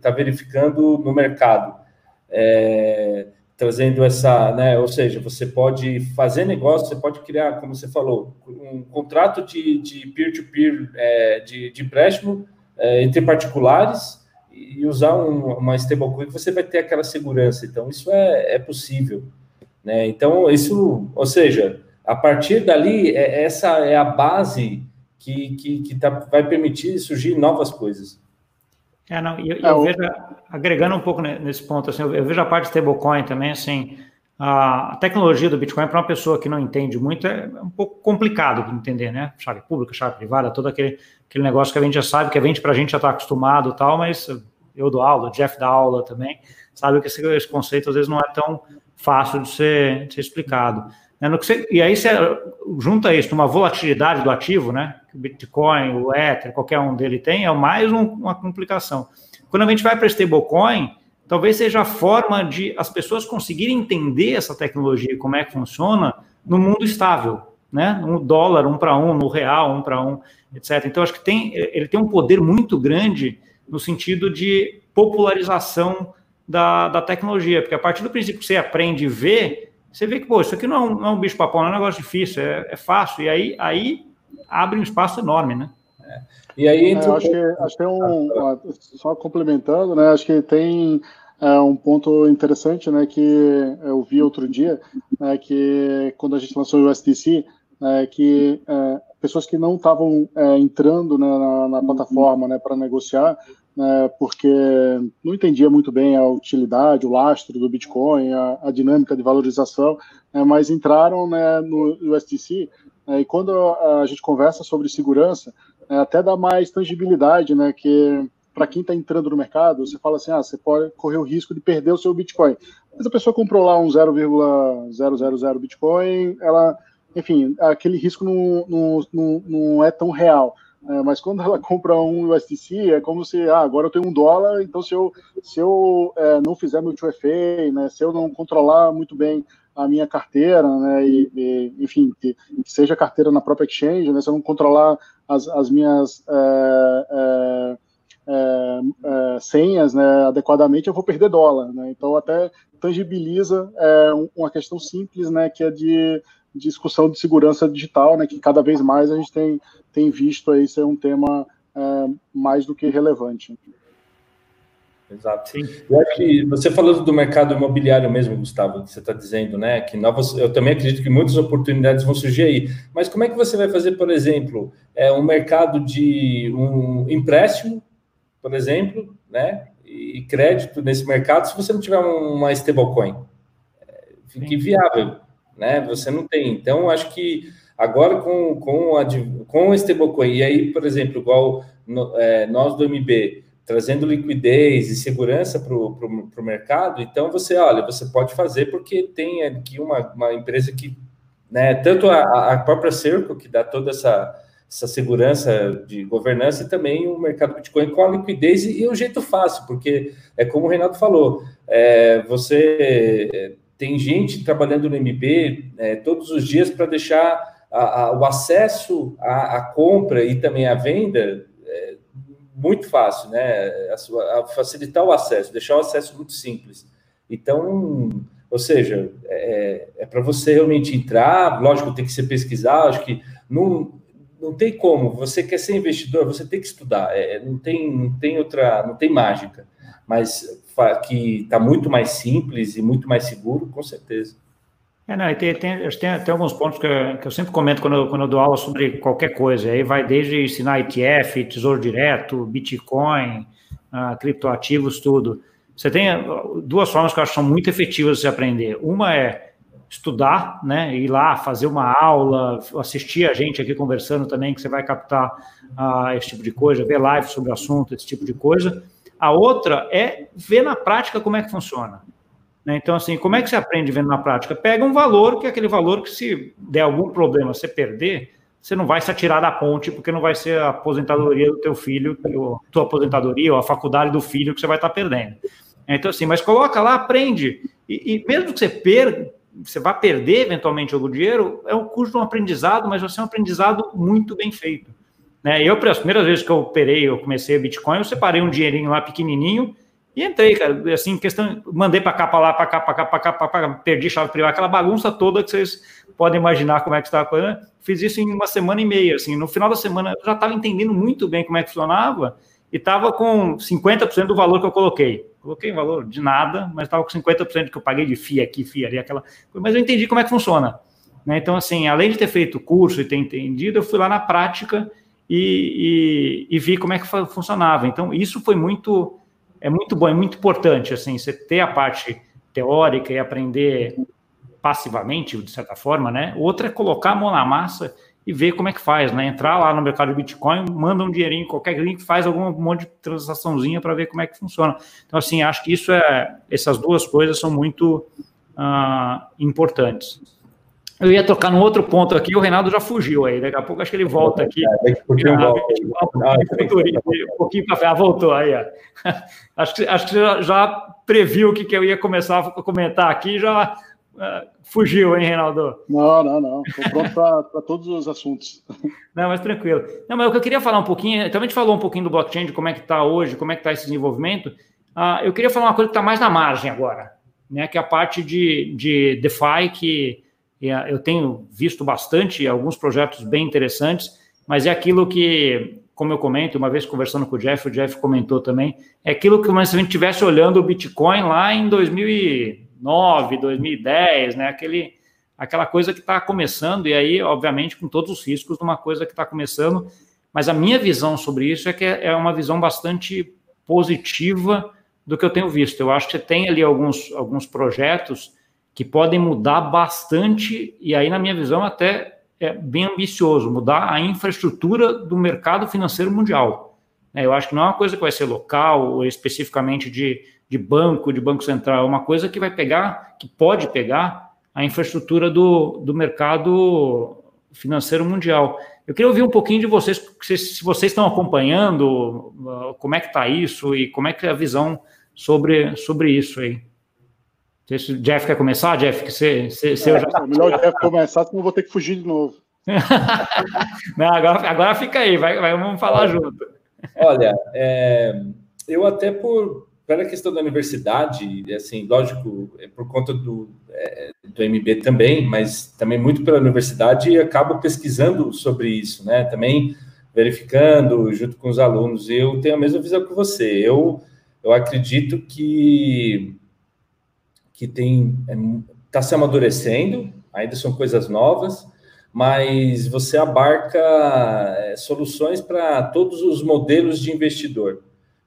tá verificando no mercado, é, trazendo essa, né, ou seja, você pode fazer negócio, você pode criar, como você falou, um contrato de peer-to-peer, é, de, de empréstimo é, entre particulares e usar um, uma stablecoin, você vai ter aquela segurança. Então, isso é, é possível. Né? Então, isso, ou seja, a partir dali, é, essa é a base que, que, que tá, vai permitir surgir novas coisas. É, não, eu, eu vejo, agregando um pouco nesse ponto, assim, eu, eu vejo a parte de stablecoin também, assim, a, tecnologia do Bitcoin para uma pessoa que não entende muito é um pouco complicado de entender, né? Chave pública, chave privada, todo aquele, aquele negócio que a gente já sabe, que a gente para a gente já está acostumado tal, mas eu dou aula, o Jeff dá aula também, sabe que esse, esse, conceito às vezes não é tão fácil de ser, de ser explicado. Né? Você, e aí você junta isso uma volatilidade do ativo, né? O Bitcoin, o Ether, qualquer um dele tem, é mais um, uma complicação. Quando a gente vai para stablecoin, talvez seja a forma de as pessoas conseguirem entender essa tecnologia, como é que funciona, no mundo estável, né? No dólar, um para um, no real, um para um, etc. Então, acho que tem, ele tem um poder muito grande no sentido de popularização da, da tecnologia, porque a partir do princípio que você aprende e vê, você vê que, pô, isso aqui não é um, não é um bicho papão, não é um negócio difícil, é, é fácil, e aí, aí abre um espaço enorme, né? É. E aí entra... É, acho, que, acho que tem um, só complementando, né, acho que tem é, um ponto interessante, né, que eu vi outro dia, né, que quando a gente lançou o USDC, né, que é, pessoas que não estavam é, entrando né, na, na, plataforma né, para negociar, né, porque não entendia muito bem a utilidade, o lastro do Bitcoin, a, a dinâmica de valorização, né, mas entraram né, no USDC, e quando a, a, gente conversa sobre segurança, até dá mais tangibilidade, que para quem está entrando no mercado, você fala assim, ah, você pode correr o risco de perder o seu Bitcoin. Mas a pessoa comprou lá um 0,000 Bitcoin, ela, enfim, aquele risco não, não, não, não é tão real. É, mas quando ela compra um USDC, é como se, ah, agora eu tenho um dólar, então se eu, se eu é, não fizer meu 2FA, né, se eu não controlar muito bem a minha carteira, né, e, e enfim, que, que, seja carteira na própria exchange, né, se eu não controlar as, as minhas é, é, é, é senhas né, adequadamente, eu vou perder dólar. Né, então, até tangibiliza uma questão simples, né, que é de discussão de segurança digital, né, que cada vez mais a gente tem, tem visto aí ser um tema é, mais do que relevante. Exato. Sim. Eu acho que você falando do mercado imobiliário mesmo, Gustavo, que você está dizendo, né? Que novas, eu também acredito que muitas oportunidades vão surgir aí. Mas como é que você vai fazer, por exemplo, é, um mercado de um empréstimo por exemplo, né? E crédito nesse mercado se você não tiver uma stablecoin. É, fica inviável, né? Você não tem. Então, acho que agora com, com, a, com stablecoin, e aí, por exemplo, igual no, é, nós do MB, trazendo liquidez e segurança para o mercado, então você, olha, você pode fazer porque tem aqui uma, uma empresa que, né, tanto a, a própria Circle, que dá toda essa essa segurança de governança e também o mercado Bitcoin com a liquidez e, e o jeito fácil, porque é como o Renato falou, é, você tem gente trabalhando no MB é, todos os dias para deixar a, a, o acesso à, à, compra e também à venda é, muito fácil, né? A, facilitar o acesso, deixar o acesso muito simples. Então, ou seja, é, é para você realmente entrar, lógico, tem que ser pesquisar, acho que não, não tem como. Você quer ser investidor, você tem que estudar. É, não tem, não tem outra, não tem mágica. Mas que está muito mais simples e muito mais seguro, com certeza. É, não, tem, tem, tem, tem alguns pontos que eu, que eu sempre comento quando, quando eu dou aula sobre qualquer coisa. Aí vai desde ensinar ETF, tesouro direto, Bitcoin, uh, criptoativos, tudo. Você tem duas formas que eu acho que são muito efetivas de aprender. Uma é estudar, né, ir lá fazer uma aula, assistir a gente aqui conversando também, que você vai captar uh, esse tipo de coisa, ver live sobre o assunto, esse tipo de coisa. A outra é ver na prática como é que funciona. Né? Então, assim, como é que você aprende vendo na prática? Pega um valor, que é aquele valor que se der algum problema, você perder, você não vai se atirar da ponte, porque não vai ser a aposentadoria do teu filho, ou tua aposentadoria, ou a faculdade do filho que você vai estar perdendo. Então, assim, mas coloca lá, aprende, e, e mesmo que você perca, você vai perder eventualmente algum dinheiro, é um curso de um aprendizado, mas vai ser um aprendizado muito bem feito. Né? Eu, as primeiras vezes que eu operei, eu comecei Bitcoin, eu separei um dinheirinho lá pequenininho e entrei, cara. Assim, questão, mandei para cá, para lá, para cá, para cá, para cá, para cá, perdi chave privada, aquela bagunça toda que vocês podem imaginar como é que estava a coisa. Fiz isso em uma semana e meia, assim. No final da semana eu já estava entendendo muito bem como é que funcionava e estava com 50% do valor que eu coloquei. Coloquei valor de nada, mas estava com 50% que eu paguei de FIA aqui, FIA ali, aquela Mas eu entendi como é que funciona. Né? Então, assim, além de ter feito o curso e ter entendido, eu fui lá na prática e, e, e, vi como é que funcionava. Então, isso foi muito, é muito bom, é muito importante, assim, você ter a parte teórica e aprender passivamente, de certa forma, né? Outra é colocar a mão na massa e ver como é que faz, né? Entrar lá no mercado de Bitcoin, manda um dinheirinho, qualquer link, faz algum monte de transaçãozinha para ver como é que funciona. Então, assim, acho que isso é, essas duas coisas são muito uh, importantes. Eu ia tocar num outro ponto aqui, o Reinaldo já fugiu aí, daqui a pouco acho que ele volta aqui. É, um pouquinho para frente. Ah, voltou aí, ó. Acho que, acho que já, já previu o que, que eu ia começar a comentar aqui, já uh, fugiu, hein, Reinaldo? Não, não, não. Estou pronto para todos os assuntos. Não, mas tranquilo. Não, mas o que eu queria falar um pouquinho, também a gente falou um pouquinho do blockchain, de como é que está hoje, como é que está esse desenvolvimento. Uh, eu queria falar uma coisa que está mais na margem agora, né? Que é a parte de, de DeFi que eu tenho visto bastante, alguns projetos bem interessantes, mas é aquilo que, como eu comento, uma vez conversando com o Jeff, o Jeff comentou também, é aquilo que se a gente estivesse olhando o Bitcoin lá em 2009, 2010, né? Aquele, aquela coisa que está começando, e aí, obviamente, com todos os riscos de uma coisa que está começando, mas a minha visão sobre isso é que é uma visão bastante positiva do que eu tenho visto. Eu acho que você tem ali alguns, alguns projetos que podem mudar bastante, e aí, na minha visão, até é bem ambicioso mudar a infraestrutura do mercado financeiro mundial. É, eu acho que não é uma coisa que vai ser local ou especificamente de, de banco, de banco central, é uma coisa que vai pegar, que pode pegar a infraestrutura do, do mercado financeiro mundial. Eu queria ouvir um pouquinho de vocês, se vocês estão acompanhando, como é que está isso e como é que é a visão sobre, sobre isso aí. Se o Jeff quer começar, Jeff, que você, você, você é, já... É melhor o Jeff começar, senão eu vou ter que fugir de novo. Não, agora, agora fica aí, vai, vai, vamos falar junto. Olha, é, eu até por pela questão da universidade, assim, lógico, é por conta do, é, do MB também, mas também muito pela universidade, acabo pesquisando sobre isso, né? Também verificando junto com os alunos. Eu tenho a mesma visão que você. Eu, eu acredito que que tem está é, se amadurecendo, ainda são coisas novas, mas você abarca é, soluções para todos os modelos de investidor.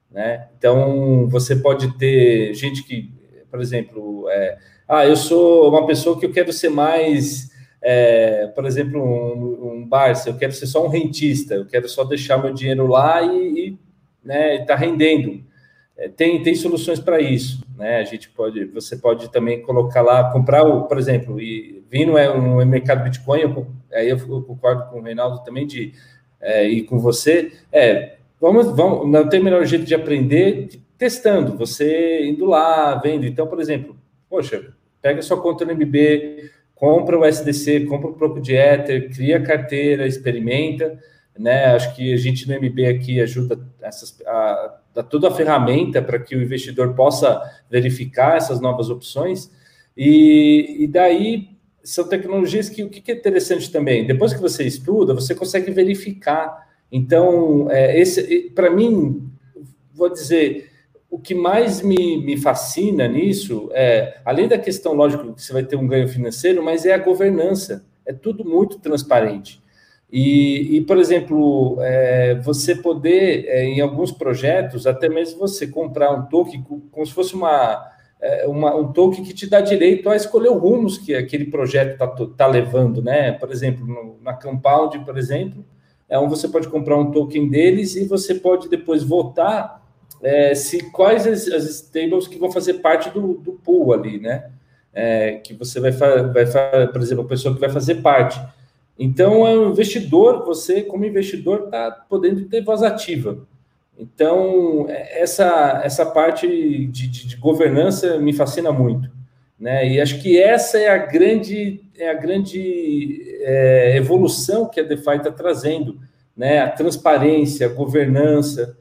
né? Então, você pode ter gente que, por exemplo, é, ah, eu sou uma pessoa que eu quero ser mais, é, por exemplo, um, um Barça, eu quero ser só um rentista, eu quero só deixar meu dinheiro lá e, e né, tá rendendo. É, tem, tem soluções para isso, né? A gente pode, você pode também colocar lá, comprar, o, por exemplo, e vindo é um, um mercado Bitcoin, eu, aí eu, concordo com o Reinaldo também de é, e com você, é vamos, vamos, não tem melhor jeito de aprender testando, você indo lá, vendo. Então, por exemplo, poxa, pega sua conta no MB, compra o SDC, compra o Proco de Ether, cria carteira, experimenta, né? Acho que a gente no MB aqui ajuda essas, a, dá toda a ferramenta para que o investidor possa verificar essas novas opções. E, e daí são tecnologias que o que é interessante também, depois que você estuda, você consegue verificar. Então, é, esse para mim, vou dizer, o que mais me, me fascina nisso é, além da questão, lógico, que você vai ter um ganho financeiro, mas é a governança. É tudo muito transparente. E, e por exemplo, é, você poder, é, em alguns projetos, até mesmo você comprar um token como se fosse uma, é, uma, um token que te dá direito a escolher os rumos que aquele projeto está tá levando, né? Por exemplo, no, na Compound, por exemplo, é onde você pode comprar um token deles e você pode depois votar é, se quais as, as que vão fazer parte do, do pool ali, né? É, que você vai, vai, por exemplo, a pessoa que vai fazer parte. Então, é um investidor, você, como investidor, está podendo ter voz ativa. Então, é, essa, essa parte de, de, de, governança me fascina muito. Né? E acho que essa é a grande, é a grande é, evolução que a DeFi está trazendo. Né? A transparência, a governança.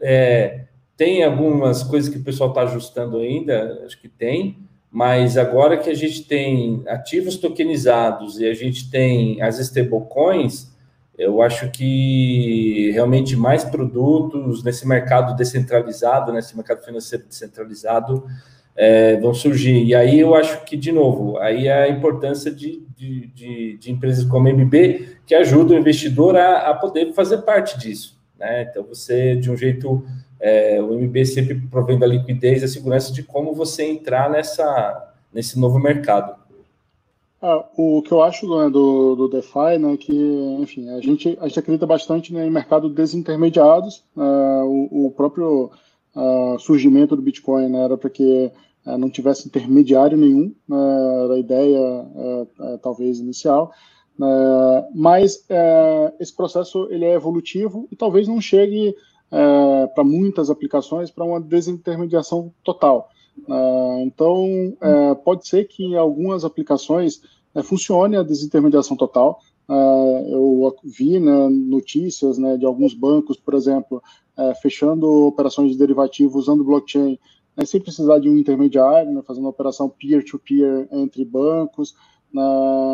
É, tem algumas coisas que o pessoal está ajustando ainda, acho que tem, mas agora que a gente tem ativos tokenizados e a gente tem as stablecoins, eu acho que realmente mais produtos nesse mercado descentralizado, nesse mercado financeiro descentralizado, é, vão surgir. E aí eu acho que, de novo, aí é a importância de, de, de, de empresas como a MB, que ajudam o investidor a, a poder fazer parte disso. Né? Então, você, de um jeito é, o MB sempre provendo a liquidez e a segurança de como você entrar nessa, nesse novo mercado. Ah, o que eu acho né, do, do DeFi, né, que, enfim, a gente, a gente acredita bastante né, em mercado desintermediados. Uh, o, o, próprio uh, surgimento do Bitcoin né, era para que uh, não tivesse intermediário nenhum, né, era a ideia, talvez, inicial. Mas esse processo ele é evolutivo e talvez não chegue é, para muitas aplicações para uma desintermediação total. É, então, é, pode ser que em algumas aplicações é, funcione a desintermediação total. É, eu vi né, notícias né, de alguns bancos, por exemplo, é, fechando operações de derivativo usando blockchain, né, sem precisar de um intermediário, né, fazendo operação peer-to-peer -peer entre bancos. Né.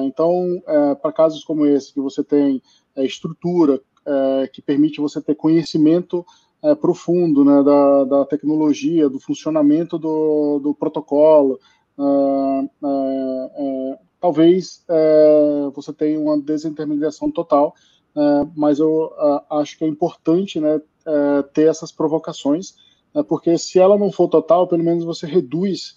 então, para casos como esse, que você tem estrutura, é, que permite você ter conhecimento é, profundo né, da, da, tecnologia, do funcionamento do, do protocolo. É, é talvez você tenha uma desintermediação total, mas eu acho que é importante né, ter essas provocações, porque se ela não for total, pelo menos você reduz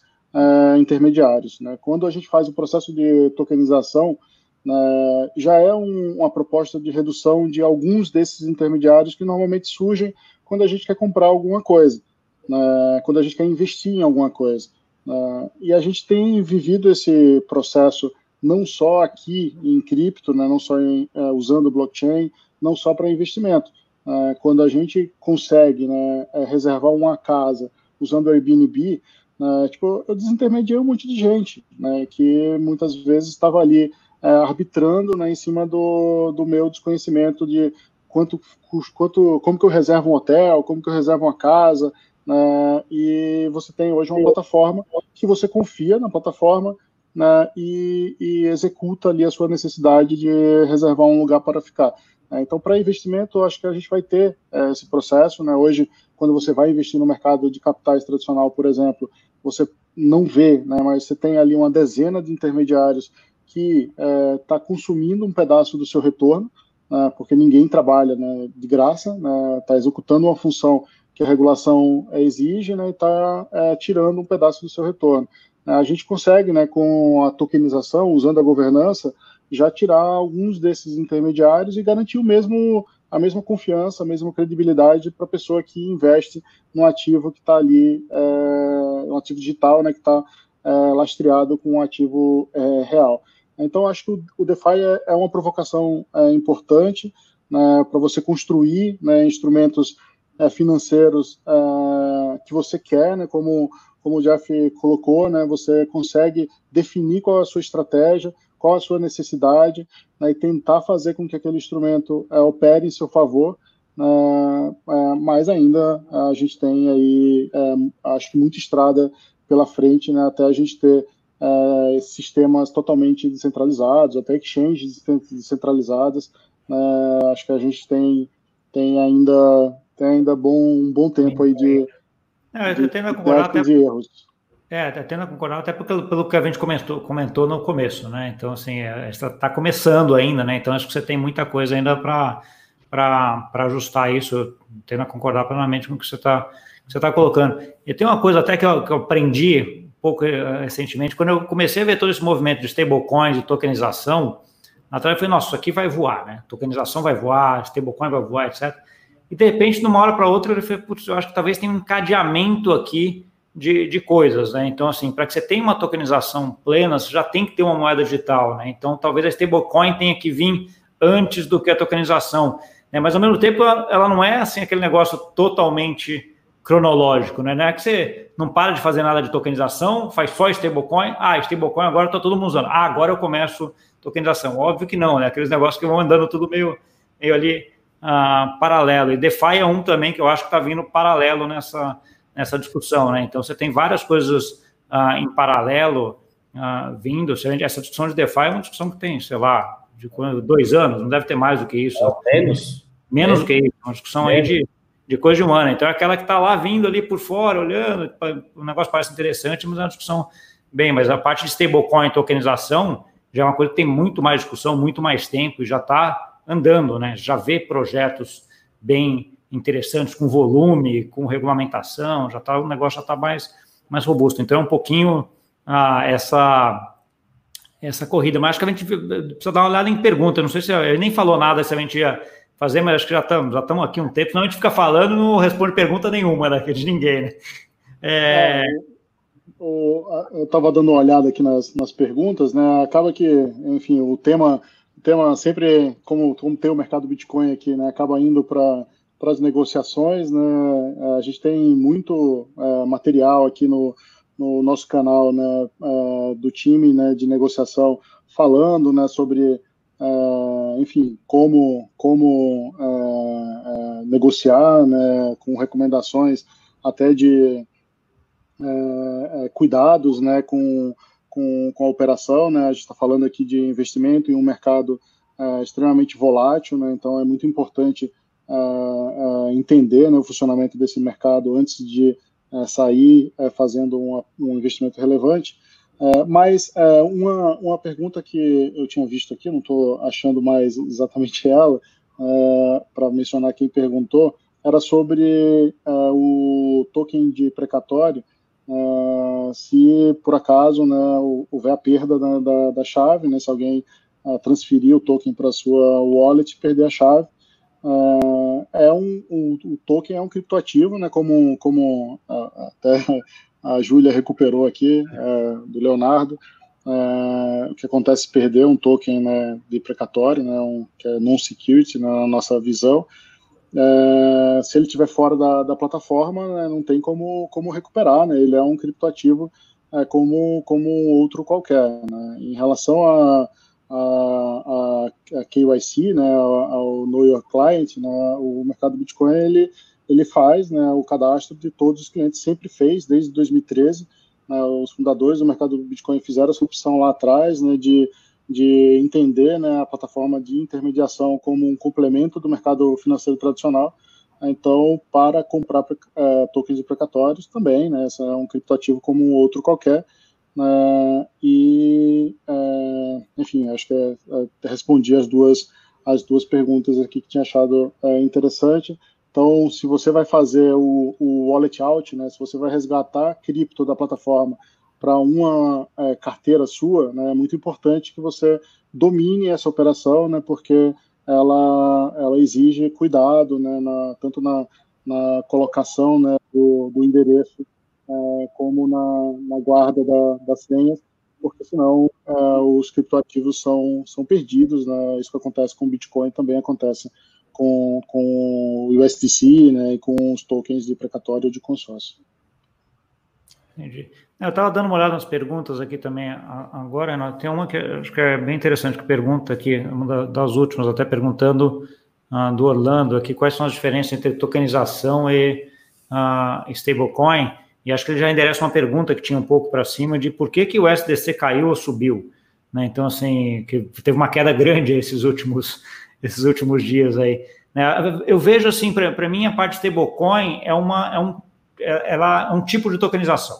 intermediários. Né? Quando a gente faz o processo de tokenização, né, já é um, uma proposta de redução de alguns desses intermediários que normalmente surgem quando a gente quer comprar alguma coisa, né, quando a gente quer investir em alguma coisa. Né, e a gente tem vivido esse processo não só aqui em cripto, né, não só em, é, usando blockchain, não só para investimento. É, quando a gente consegue né, é, reservar uma casa usando o Airbnb, né, tipo, eu desintermediei um monte de gente né, que muitas vezes estava ali é, arbitrando né, em cima do, do meu desconhecimento de quanto, quanto, como que eu reservo um hotel, como que eu reservo uma casa, né, e você tem hoje uma plataforma que você confia na plataforma né, e, e, executa ali a sua necessidade de reservar um lugar para ficar. Né. Então, para investimento, eu acho que a gente vai ter é, esse processo. Né? Hoje, quando você vai investir no mercado de capitais tradicional, por exemplo, você não vê, né, mas você tem ali uma dezena de intermediários que está é, consumindo um pedaço do seu retorno, né, porque ninguém trabalha né, de graça, está né, executando uma função que a regulação exige, né, e está é, tirando um pedaço do seu retorno. A gente consegue, né, com a tokenização, usando a governança, já tirar alguns desses intermediários e garantir o mesmo a mesma confiança, a mesma credibilidade para a pessoa que investe no ativo que está ali, é, um ativo digital, né, que está é, lastreado com um ativo é, real. Então, acho que o, DeFi é, é uma provocação é, importante né, para você construir né, instrumentos é, financeiros que você quer, né, como, como o Jeff colocou, né, você consegue definir qual é a sua estratégia, qual a sua necessidade, né, e tentar fazer com que aquele instrumento é, opere em seu favor, né, é, mas ainda a gente tem aí, é, acho que muita estrada pela frente, né, até a gente ter é, sistemas totalmente descentralizados, até exchanges descentralizadas, né, acho que a gente tem, tem ainda tem ainda bom, um bom tempo aí de, é, de, de, até, de erros. É, tendo a concordar até pelo, pelo que a gente comentou, comentou no começo, né? Então, assim, está é, tá começando ainda, né? Então, acho que você tem muita coisa ainda para ajustar isso, tendo a concordar plenamente com o que você está tá colocando. E tem uma coisa até que eu, que eu aprendi pouco eh, recentemente, quando eu comecei a ver todo esse movimento de stablecoins e tokenização, na eu falei, nossa, isso aqui vai voar, né? Tokenização vai voar, stablecoin vai voar, etc. E de repente, de uma hora para outra, eu falei, putz, eu acho que talvez tenha um encadeamento aqui de, de coisas, né? Então, assim, para que você tenha uma tokenização plena, você já tem que ter uma moeda digital, né? Então, talvez a stablecoin tenha que vir antes do que a tokenização, né? Mas, ao mesmo tempo, ela, ela não é, assim, aquele negócio totalmente cronológico, né? Não é que você não para de fazer nada de tokenização, faz só stablecoin, ah, stablecoin agora está todo mundo usando, ah, agora eu começo tokenização. Óbvio que não, né? Aqueles negócios que vão andando tudo meio, meio ali uh, paralelo. E DeFi é um também que eu acho que está vindo paralelo nessa, nessa discussão, né? Então você tem várias coisas uh, em paralelo uh, vindo. Essa discussão de DeFi é uma discussão que tem, sei lá, de dois anos, não deve ter mais do que isso. É, menos. Menos do que isso, uma discussão menos. aí de, de coisa de humana. Então é aquela que está lá vindo ali por fora, olhando, o negócio parece interessante, mas é uma discussão bem, mas a parte de stablecoin tokenização já é uma coisa que tem muito mais discussão, muito mais tempo e já está andando, né? Já vê projetos bem interessantes, com volume, com regulamentação, já tá, o negócio já está mais, mais robusto. Então, é um pouquinho ah, essa, essa corrida. Mas acho que a gente precisa dar uma olhada em pergunta. Não sei se ele nem falou nada se a gente ia fazer, mas acho que já estamos já estamos aqui um tempo, senão a gente fica falando não responde pergunta nenhuma né, de ninguém, né? É... É, eu estava dando uma olhada aqui nas, nas perguntas, né? Acaba que, enfim, o tema, o tema sempre, como, como tem o mercado Bitcoin aqui, né? Acaba indo para para as negociações, né? A gente tem muito é, material aqui no, no nosso canal, né, é, do time, né, de negociação falando, né, sobre, é, enfim, como como é, negociar, né, com recomendações até de cuidados, né, com, com, com a operação, né? A gente está falando aqui de investimento em um mercado extremamente volátil, né? Então é muito importante uh, uh, entender né, o funcionamento desse mercado antes de uh, sair fazendo um investimento relevante. Mas uma, uma pergunta que eu tinha visto aqui, não estou achando mais exatamente ela, para mencionar quem perguntou, era sobre o token de precatório, se por acaso né, houver a perda da, da, da chave, né, se alguém transferir o token para sua wallet, perder a chave, é um, o, o, token é um criptoativo, né, como, como até a Júlia recuperou aqui, uh, do Leonardo, uh, o que acontece perder um token né, de precatório, né, um, que é non-security né, na nossa visão, se ele estiver fora da, da plataforma, né, não tem como, como recuperar, né, ele é um criptoativo como, como outro qualquer. Né. Em relação a a, a, a KYC, né, ao Know Your Client, né, o mercado Bitcoin ele, ele faz né, o cadastro de todos os clientes, sempre fez, desde 2013. Né, os fundadores do mercado Bitcoin fizeram essa opção lá atrás né, de, de entender né, a plataforma de intermediação como um complemento do mercado financeiro tradicional. Então, para comprar é, tokens de precatórios também, né, esse é um criptoativo como um outro qualquer, Uh, e, uh, enfim, acho que é, é, respondi as duas, as duas perguntas aqui que tinha achado é, interessante. Então, se você vai fazer o, o wallet out, né, se você vai resgatar cripto da plataforma para uma é, carteira sua, né, é muito importante que você domine essa operação, né, porque ela, ela exige cuidado, né, na, tanto na, na colocação né, do, do endereço é, como na, na guarda da, das senhas, porque senão é, os criptoativos são, são perdidos. Né, isso que acontece com o Bitcoin também acontece com, com o USDC né, e com os tokens de precatório de consórcio. Entendi. Eu estava dando uma olhada nas perguntas aqui também agora. Né? Tem uma que acho que é bem interessante que pergunta aqui, uma das últimas, até perguntando uh, do Orlando aqui quais são as diferenças entre tokenização e uh, stablecoin. E acho que ele já endereça uma pergunta que tinha um pouco para cima de por que, que o SDC caiu ou subiu. Né? Então, assim, que teve uma queda grande esses últimos, esses últimos dias aí. Né? Eu vejo assim, para mim, a parte stablecoin é, uma, é, um, é, ela é um tipo de tokenização.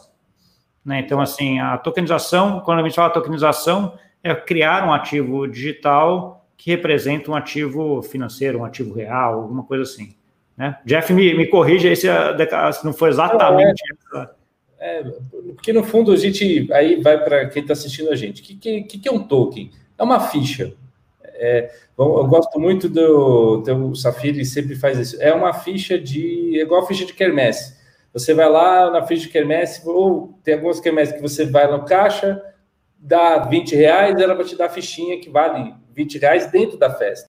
Né? Então, assim, a tokenização, quando a gente fala tokenização, é criar um ativo digital que representa um ativo financeiro, um ativo real, alguma coisa assim. Né? Jeff, me, me corrija aí se, se não foi exatamente é, essa. É, porque no fundo a gente aí vai para quem está assistindo a gente. O que, que, que, é um token? É uma ficha. É, eu gosto muito do, o Safiri sempre faz isso. É uma ficha de é igual a ficha de quermesse. Você vai lá na ficha de quermesse, ou tem algumas quermesses que você vai no caixa, dá 20 reais, ela vai te dar a fichinha que vale 20 reais dentro da festa.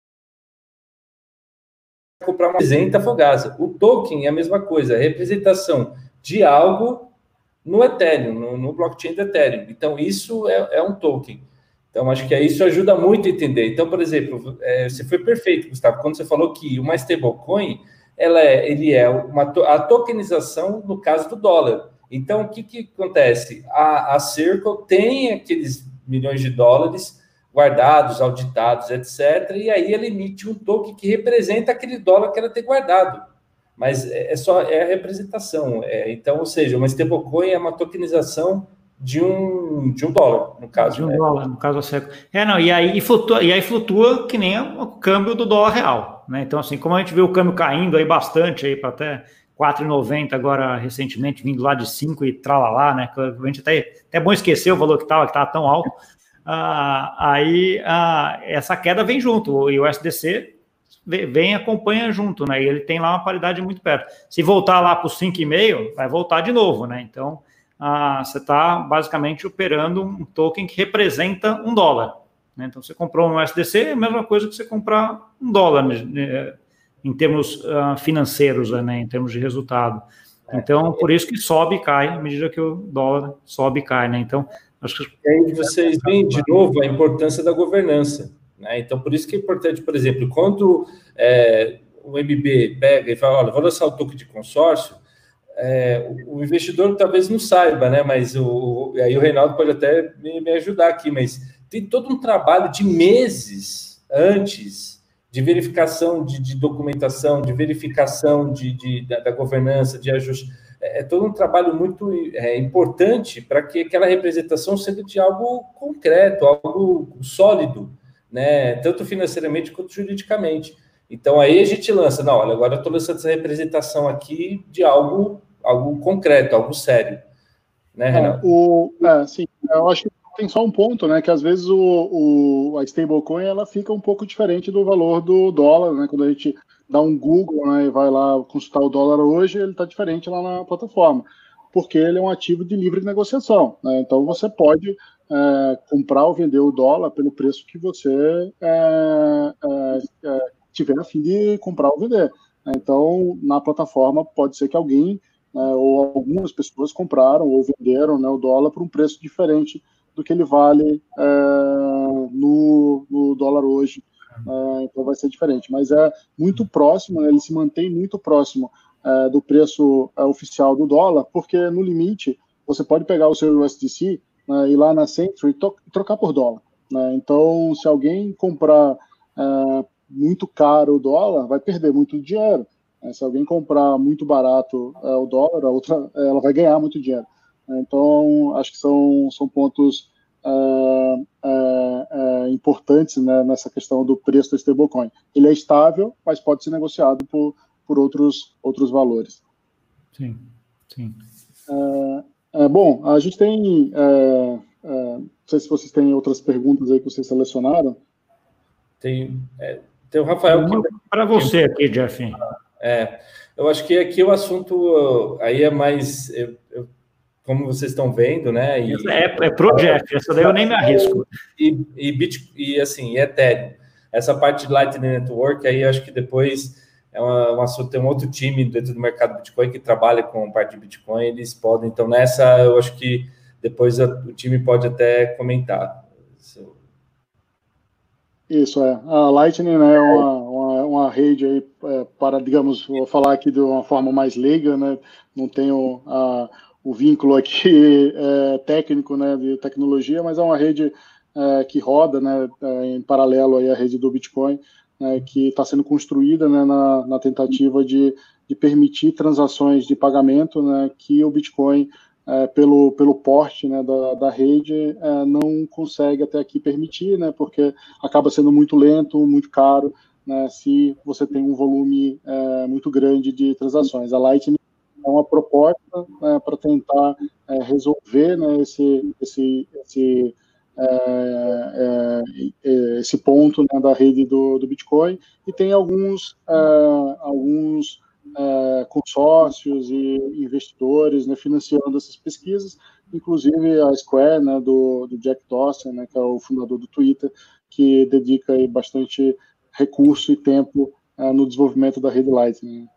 Comprar uma representa Fogasa. O token é a mesma coisa, é representação de algo no Ethereum, no, no blockchain do Ethereum. Então, isso é, é, um token. Então, acho que isso ajuda muito a entender. Então, por exemplo, é, você foi perfeito, Gustavo, quando você falou que uma stablecoin ela é, ele é uma, a tokenização no caso do dólar. Então, o que, que acontece? A, a Circle tem aqueles milhões de dólares guardados, auditados, etc. E aí ele emite um token que representa aquele dólar que ela tem guardado. Mas é, é só é a representação. É, então, ou seja, uma stablecoin é uma tokenização de um, de um dólar, no caso. De um né? dólar, no caso seco. É, não, e aí flutua, e aí flutua que nem o câmbio do dólar real. Né? Então, assim, como a gente vê o câmbio caindo aí bastante aí para até 4,90 agora recentemente, vindo lá de 5 e tralalá, né? A gente até, até é bom esquecer o valor que estava, que estava tão alto. Ah, aí ah, essa queda vem junto, e o SDC vem e acompanha junto, né? E ele tem lá uma paridade muito perto. Se voltar lá para os 5,5, vai voltar de novo, né? Então, ah, você está basicamente operando um token que representa um dólar. Né? Então, você comprou um SDC, é a mesma coisa que você comprar um dólar né? em termos uh, financeiros, né? em termos de resultado. Então, por isso que sobe e cai à medida que o dólar sobe e cai. Né? Então, acho que... E aí vocês veem de novo a importância da governança. Né? Então, por isso que é importante, por exemplo, quando é, o MB pega e fala, olha, vou lançar o token de consórcio, é, o investidor talvez não saiba, né? Mas o, aí o Reinaldo pode até me, me, ajudar aqui, mas tem todo um trabalho de meses antes de verificação de, de documentação, de verificação de, de da, da, governança, de ajuste. É, é todo um trabalho muito é, importante para que aquela representação seja de algo concreto, algo sólido, né? Tanto financeiramente quanto juridicamente. Então aí a gente lança, não, olha, agora eu estou lançando essa representação aqui de algo algo concreto, algo sério. Né, é, Renato? o, é, sim, eu acho que tem só um ponto, né? Que às vezes o, o, a stablecoin ela fica um pouco diferente do valor do dólar, né? Quando a gente dá um Google né, e vai lá consultar o dólar hoje, ele está diferente lá na plataforma, porque ele é um ativo de livre negociação. Né? Então você pode é, comprar ou vender o dólar pelo preço que você é, é, é tiver a fim de comprar ou vender. Né? Então, na plataforma, pode ser que alguém né, ou algumas pessoas compraram ou venderam né, o dólar por um preço diferente do que ele vale é, no, no, dólar hoje. É, então vai ser diferente, mas é muito próximo, né, ele se mantém muito próximo é, do preço é, oficial do dólar, porque no limite você pode pegar o seu USDC né, ir lá na Century e trocar por dólar. Né? Então, se alguém comprar é, muito caro o dólar, vai perder muito dinheiro. É, se alguém comprar muito barato é, o dólar, a outra, ela vai ganhar muito dinheiro. Então, acho que são, são pontos é, é, é, importantes né, nessa questão do preço do stablecoin. Ele é estável, mas pode ser negociado por, por outros, outros valores. Sim, sim. É, é, bom, a gente tem, é, é, não sei se vocês têm outras perguntas aí que vocês selecionaram. Tem, é, tem o Rafael que... Para você aqui, Jeff. É, eu acho que aqui o assunto aí é mais, eu, eu, como vocês estão vendo, né? E, é, é pro Jeff, essa daí eu nem me arrisco. E, e, Bit, e assim, e Ethereum. Essa parte de Lightning Network aí, eu acho que depois é uma, uma, tem um outro time dentro do mercado Bitcoin que trabalha com parte de Bitcoin, eles podem, então nessa eu acho que depois a, o time pode até comentar. Isso, é. A Lightning né, é uma, uma, uma rede aí é, para, digamos, vou falar aqui de uma forma mais leiga, né? Não tenho a, o vínculo aqui é, técnico, né, de tecnologia, mas é uma rede é, que roda, né, é, em paralelo aí à rede do Bitcoin, né, que está sendo construída né, na, na, tentativa de, de, permitir transações de pagamento né, que o Bitcoin, é, pelo, pelo porte né, da, da rede, é, não consegue até aqui permitir, né, porque acaba sendo muito lento, muito caro, né, se você tem um volume é, muito grande de transações. A Lightning é uma proposta né, para tentar é, resolver né, esse, esse, esse é, é, esse ponto né, da rede do, do, Bitcoin e tem alguns, alguns é, consórcios e investidores né, financiando essas pesquisas, inclusive a Square, né, do, do Jack Dorsey, né, que é o fundador do Twitter, que dedica bastante recurso e tempo no desenvolvimento da rede Lightning.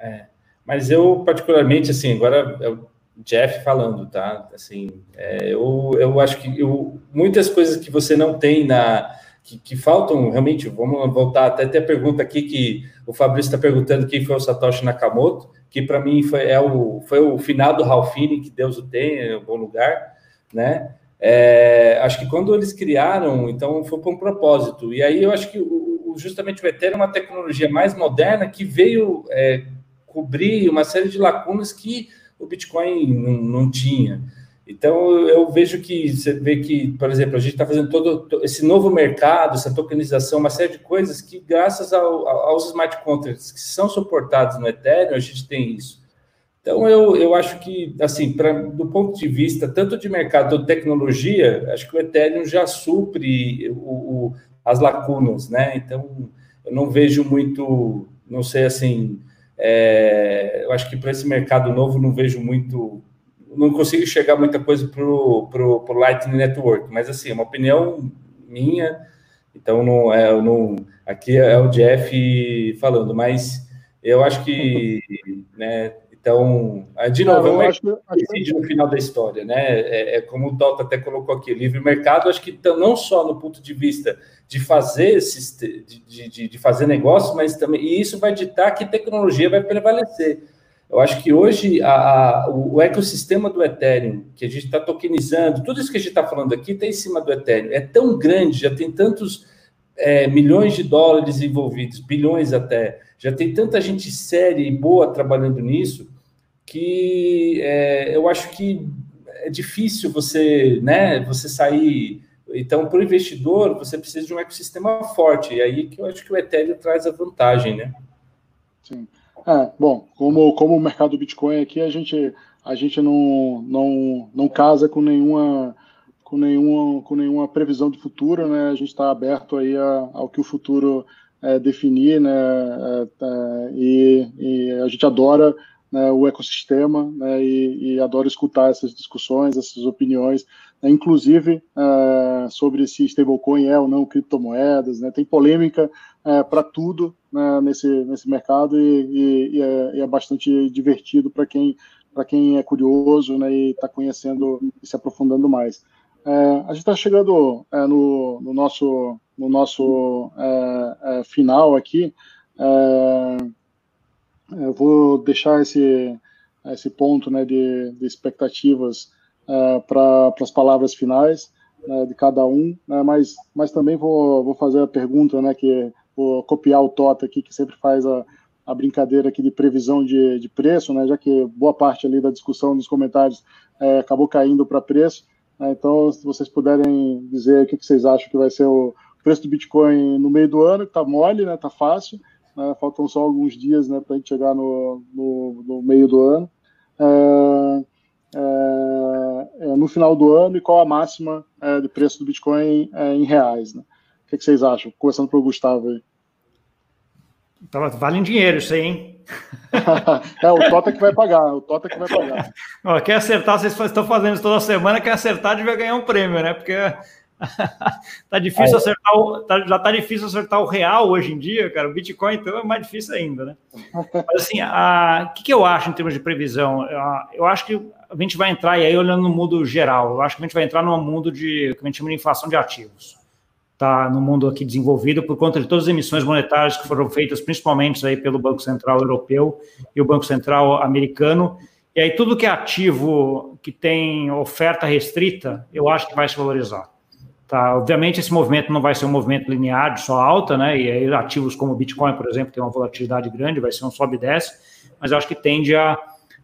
É, mas eu, particularmente, assim, agora eu Jeff falando, tá? Assim, é, eu, eu acho que eu, muitas coisas que você não tem na. Que, que, faltam realmente, vamos voltar até ter a pergunta aqui que o Fabrício está perguntando quem foi o Satoshi Nakamoto, que para mim foi, é o, foi o final do Ralphine, que Deus o tenha, é um bom lugar, né? É, acho que quando eles criaram, então foi por um propósito. E aí eu acho que o, justamente o Ethereum é uma tecnologia mais moderna que veio é, cobrir uma série de lacunas que o Bitcoin não, não tinha. Então, eu vejo que você vê que, por exemplo, a gente está fazendo todo esse novo mercado, essa tokenização, uma série de coisas que, graças ao, aos smart contracts que são suportados no Ethereum, a gente tem isso. Então, eu, eu acho que, assim, pra, do ponto de vista tanto de mercado de tecnologia, acho que o Ethereum já supre o, o, as lacunas, né? Então, eu não vejo muito, não sei assim, é, eu acho que para esse mercado novo não vejo muito, não consigo enxergar muita coisa para o Lightning Network, mas assim, é uma opinião minha, então não é, não, aqui é o Jeff falando, mas eu acho que, né, então, de novo, não, é um no final da história, né? É, é, como o Tota até colocou aqui, livre mercado, acho que não só no ponto de vista de fazer esses, de, de, de fazer negócio, mas também e isso vai ditar que tecnologia vai prevalecer. Eu acho que hoje a, a, o ecossistema do Ethereum, que a gente está tokenizando, tudo isso que a gente está falando aqui está em cima do Ethereum, é tão grande, já tem tantos é, milhões de dólares envolvidos, bilhões até, já tem tanta gente séria e boa trabalhando nisso, que é, eu acho que é difícil você, né, você sair. Então, para o investidor, você precisa de um ecossistema forte, e aí que eu acho que o Ethereum traz a vantagem, né? Sim. É, bom, como, como o mercado do Bitcoin aqui, a gente, a gente não, não, não casa com nenhuma, com, nenhuma, com nenhuma previsão de futuro, né? A gente está aberto aí a, ao que o futuro é, definir, né? É, é e, e a gente adora né, o ecossistema né, e, e, adoro escutar essas discussões, essas opiniões, né, inclusive uh, sobre se stablecoin é ou não criptomoedas, né, tem polêmica é, para tudo né, nesse, nesse mercado e, e, e, é, e é, bastante divertido para quem, quem é curioso né, e está conhecendo e se aprofundando mais. Uh, a gente está chegando no, no, nosso, no nosso final aqui. Eu vou deixar esse, esse ponto né, de, de expectativas para as palavras finais né, de cada um, né, mas, mas também vou, vou fazer a pergunta, né, que vou copiar o Tota aqui, que sempre faz a, a brincadeira aqui de previsão de, de preço, né, já que boa parte ali da discussão nos comentários é, acabou caindo para preço. Né, então, se vocês puderem dizer o que, que vocês acham que vai ser o preço do Bitcoin no meio do ano, que está mole, né, está fácil, né, faltam só alguns dias né, para a gente chegar no, no, no, meio do ano. É, é, é, no final do ano e qual a máxima é, de preço do Bitcoin é, em reais. Né? O que, que, vocês acham? Começando pelo Gustavo aí. Então, vale em dinheiro isso aí, hein? é, o Tota que vai pagar, o Tota que vai pagar. Ó, quer acertar, vocês estão fazendo isso toda semana, quer acertar, devia ganhar um prêmio, né? Porque tá difícil acertar o, tá, já tá difícil acertar o real hoje em dia, cara. O Bitcoin, então, é mais difícil ainda, né? Mas assim, o que, que, eu acho em termos de previsão? Eu acho que a gente vai entrar, e aí olhando no mundo geral, eu acho que a gente vai entrar num mundo de, que a gente chama de inflação de ativos. Tá no mundo aqui desenvolvido por conta de todas as emissões monetárias que foram feitas principalmente aí pelo Banco Central Europeu e o Banco Central Americano. E aí tudo que é ativo que tem oferta restrita, eu acho que vai se valorizar. Tá, obviamente esse movimento não vai ser um movimento linear de só alta, né? E aí ativos como o Bitcoin, por exemplo, tem uma volatilidade grande, vai ser um sobe e desce, mas eu acho que tende a,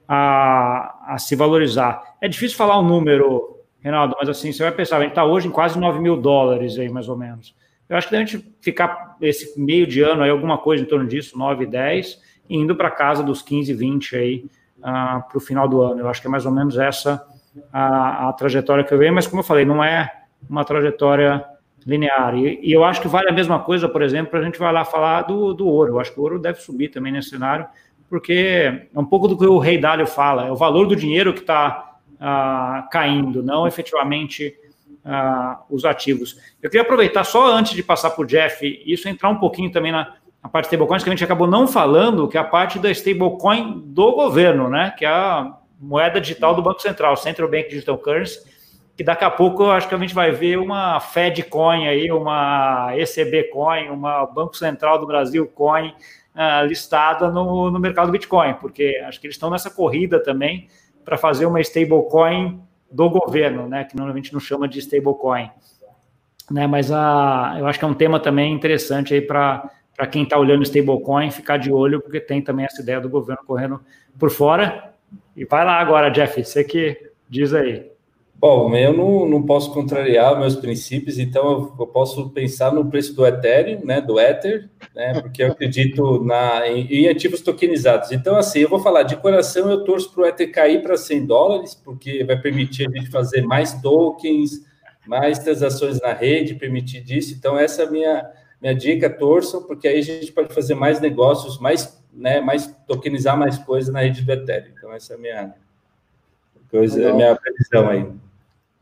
a, a se valorizar. É difícil falar um número, Reinaldo, mas assim, você vai pensar, a gente está hoje em quase 9 mil dólares aí, mais ou menos. Eu acho que a gente ficar esse meio de ano aí, alguma coisa em torno disso, 9, 10, indo para casa dos 15, 20 aí uh, ah, para o final do ano. Eu acho que é mais ou menos essa a, a trajetória que eu vejo, mas como eu falei, não é uma trajetória linear. E, e, eu acho que vale a mesma coisa, por exemplo, a gente vai lá falar do, do ouro. Eu acho que o ouro deve subir também nesse cenário, porque é um pouco do que o Rei Dálio fala, é o valor do dinheiro que está ah, caindo, não efetivamente ah, os ativos. Eu queria aproveitar só antes de passar para o Jeff, isso entrar um pouquinho também na, na parte de stablecoins, que a gente acabou não falando, que é a parte da stablecoin do governo, né? Que é a moeda digital do Banco Central, Central Bank Digital Currency que daqui a pouco eu acho que a gente vai ver uma Fed Coin aí, uma ECB Coin, uma Banco Central do Brasil Coin uh, listada no, no mercado Bitcoin, porque acho que eles estão nessa corrida também para fazer uma stablecoin do governo, né, que normalmente não chama de stablecoin. Né, mas uh, eu acho que é um tema também interessante aí para para quem está olhando stablecoin, ficar de olho, porque tem também essa ideia do governo correndo por fora. E vai lá agora, Jeff, você que diz aí. Bom, eu não, não posso contrariar meus princípios, então eu, posso pensar no preço do Ethereum, né, do Ether, né, porque eu acredito na, em, em, ativos tokenizados. Então, assim, eu vou falar de coração, eu torço para o Ether cair para 100 dólares, porque vai permitir a gente fazer mais tokens, mais transações na rede, permitir disso. Então, essa é a minha, minha dica, torçam, porque aí a gente pode fazer mais negócios, mais, né, mais tokenizar mais coisas na rede do Ethereum. Então, essa é a minha coisa, minha previsão aí.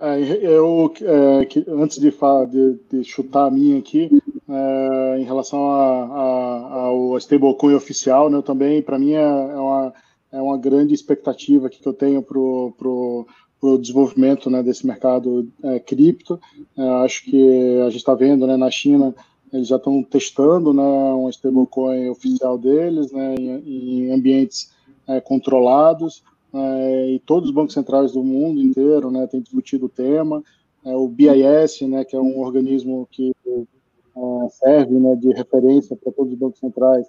É, eu, é, antes de, de, de, chutar a minha aqui, é, em relação ao stablecoin oficial, né, também, para mim, é, é, uma, é uma grande expectativa que eu tenho para o desenvolvimento né, desse mercado é, cripto. É, acho que a gente está vendo né, na China, eles já estão testando né, um stablecoin oficial deles né, em, em ambientes controlados é, e todos os bancos centrais do mundo inteiro né, têm discutido o tema. É, o BIS, né, que é um organismo que é, serve né, de referência para todos os bancos centrais,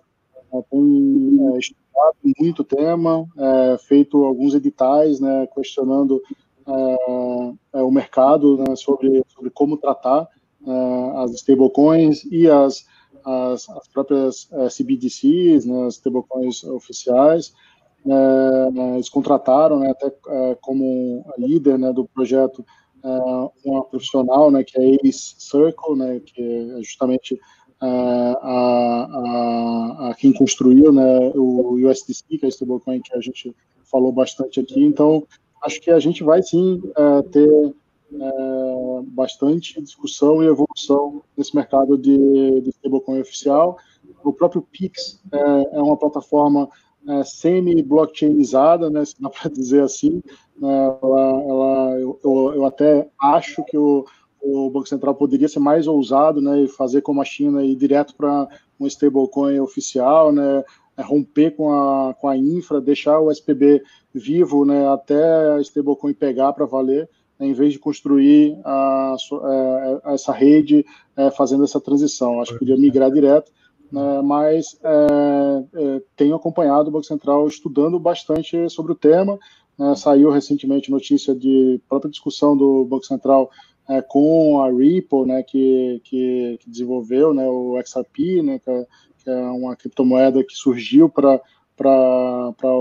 é, tem é, estudado muito o tema, é, feito alguns editais né, questionando o mercado né, sobre, sobre como tratar as stablecoins e as, as, as próprias CBDCs, né, as stablecoins oficiais. É, eles contrataram, né, até é, como líder né, do projeto, é, uma profissional, né, que é a Ace Circle, né, que é justamente é, a, a, a, quem construiu né, o USDC, que é esse stablecoin que a gente falou bastante aqui. Então, acho que a gente vai sim é, ter é, bastante discussão e evolução nesse mercado de, de stablecoin oficial. O próprio Pix é, é uma plataforma é, semi-blockchainizada, né, se dá para dizer assim. Né, ela, ela eu, eu, até acho que o, o, Banco Central poderia ser mais ousado né, e fazer como a China ir direto para um stablecoin oficial, né, é, romper com a, com a infra, deixar o SPB vivo né, até a stablecoin pegar para valer, né, em vez de construir a, a, é, essa rede é, fazendo essa transição. Acho que podia migrar direto né, mas é, é, tenho acompanhado o Banco Central estudando bastante sobre o tema. Né, saiu recentemente notícia de própria discussão do Banco Central é, com a Ripple, né, que, que, que, desenvolveu né, o XRP, né, que, que é uma criptomoeda que surgiu para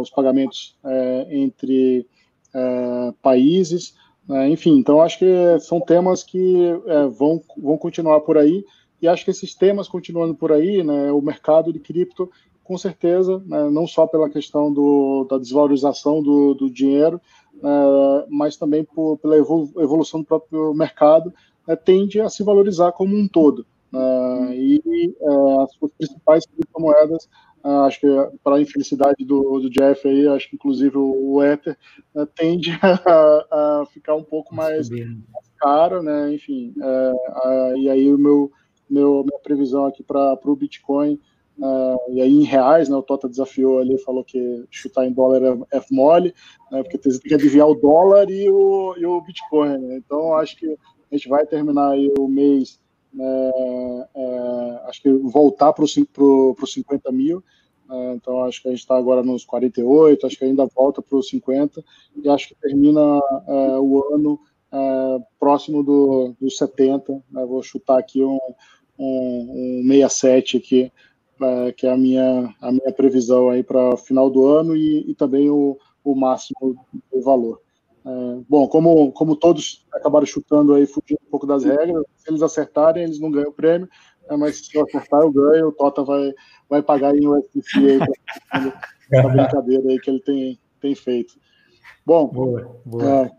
os pagamentos é, entre é, países. Né? Enfim, então acho que são temas que é, vão, vão continuar por aí. E acho que esses temas continuando por aí, né, o mercado de cripto, com certeza, né, não só pela questão do, da desvalorização do, do dinheiro, né, mas também por, pela evolução do próprio mercado, né, tende a se valorizar como um todo. Né, e é, as principais criptomoedas Uh, acho que para a infelicidade do, do, Jeff aí, acho que inclusive o, Ether uh, tende a, a, ficar um pouco mais, mais caro, né? Enfim, uh, e aí o meu, meu minha previsão aqui para o Bitcoin e aí em reais, né? O Tota desafiou ali, falou que chutar em dólar é, é mole, né, porque tem que adivinhar o dólar e o, e o Bitcoin. Né? Então acho que a gente vai terminar o mês é, é, acho que voltar para os 50 mil. É, então, acho que a gente está agora nos 48, acho que ainda volta para os 50, e acho que termina é, o ano próximo do, dos 70. Né, vou chutar aqui um, um, um 67 aqui, é, que é a minha, a minha previsão aí para final do ano e, e também o, o máximo do valor. É, bom, como, como todos acabaram chutando aí, fugindo um pouco das regras, se eles acertarem, eles não ganham o prêmio, é, mas se eu acertar, eu ganho, o Tota vai, vai pagar em USDC aí, a brincadeira aí que ele tem, tem feito. Bom, boa, boa. É,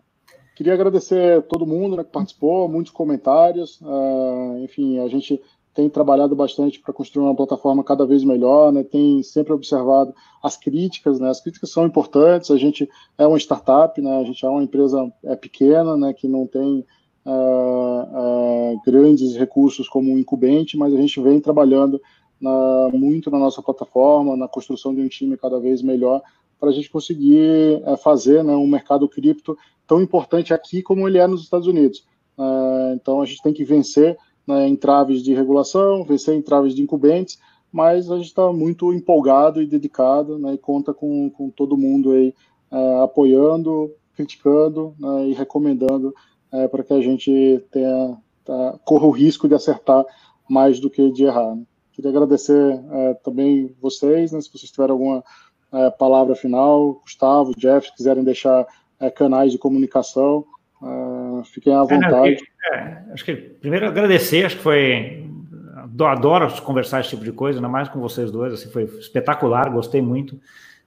queria agradecer a todo mundo né, que participou, muitos comentários, uh, enfim, a gente tem trabalhado bastante para construir uma plataforma cada vez melhor, né? tem sempre observado as críticas, né? as críticas são importantes, a gente é uma startup, né? a gente é uma empresa é pequena, né? que não tem uh, uh, grandes recursos como o incumbente, mas a gente vem trabalhando na, muito na nossa plataforma, na construção de um time cada vez melhor, para a gente conseguir uh, fazer né, um mercado cripto tão importante aqui como ele é nos Estados Unidos. então a gente tem que vencer né, entraves de regulação, vencer entraves de incumbentes, mas a gente está muito empolgado e dedicado né, e conta com, com todo mundo aí é, apoiando, criticando né, e recomendando é, para que a gente tenha, tá, corra o risco de acertar mais do que de errar. Né. Queria agradecer é, também vocês, né, se vocês tiverem alguma é, palavra final, Gustavo, Jeff, se quiserem deixar é, canais de comunicação, Uh, fiquem à vontade. É, é, acho que primeiro agradecer, acho que foi. Adoro conversar esse tipo de coisa, ainda mais com vocês dois, assim, foi espetacular, gostei muito.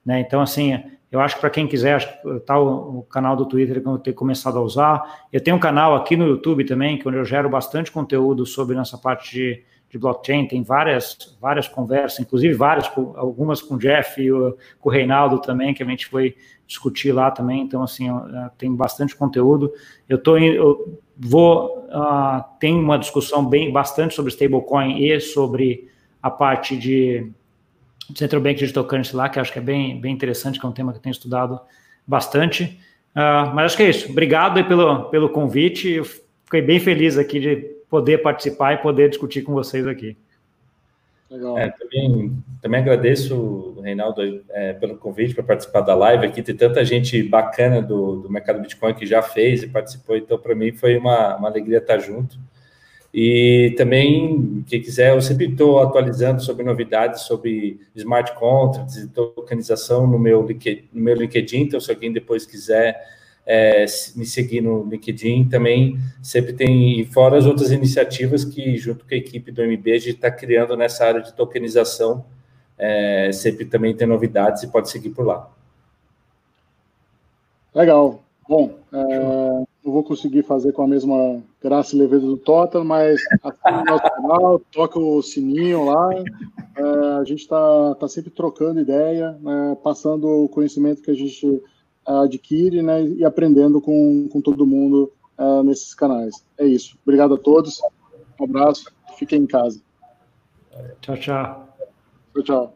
Né? Então, assim, eu acho que para quem quiser, que tá o, o, canal do Twitter que eu tenho começado a usar. Eu tenho um canal aqui no YouTube também, que onde eu gero bastante conteúdo sobre nossa parte de, de blockchain, tem várias, várias conversas, inclusive várias, algumas com o Jeff e o, com o Reinaldo também, que a gente foi discutir lá também. Então, assim, tem bastante conteúdo. Eu tô, eu vou, uh, tem uma discussão bem bastante sobre stablecoin e sobre a parte de Central Bank Digital Currency lá, que acho que é bem, bem interessante, que é um tema que eu tenho estudado bastante. Uh, mas acho que é isso. Obrigado pelo, pelo convite. Eu fiquei bem feliz aqui de poder participar e poder discutir com vocês aqui. Legal. É, também, também agradeço, Reinaldo, é, pelo convite para participar da live aqui. Tem tanta gente bacana do, do mercado Bitcoin que já fez e participou, então para mim foi uma, uma alegria estar junto. E também, quem quiser, eu sempre estou atualizando sobre novidades sobre smart contracts e tokenização no meu, no meu LinkedIn, então se alguém depois quiser é, me seguir no LinkedIn também sempre tem, fora as outras iniciativas que, junto com a equipe do MB, a gente está criando nessa área de tokenização, é, sempre também tem novidades e pode seguir por lá. Legal. Bom, é, não vou conseguir fazer com a mesma graça e leveza do Tota, mas assine o nosso canal, toca o sininho lá. É, a gente está tá sempre trocando ideia, né, passando o conhecimento que a gente adquire né, e aprendendo com, com todo mundo uh, nesses canais. É isso. Obrigado a todos. Um abraço. Fiquem em casa. Tchau, tchau. Tchau, tchau.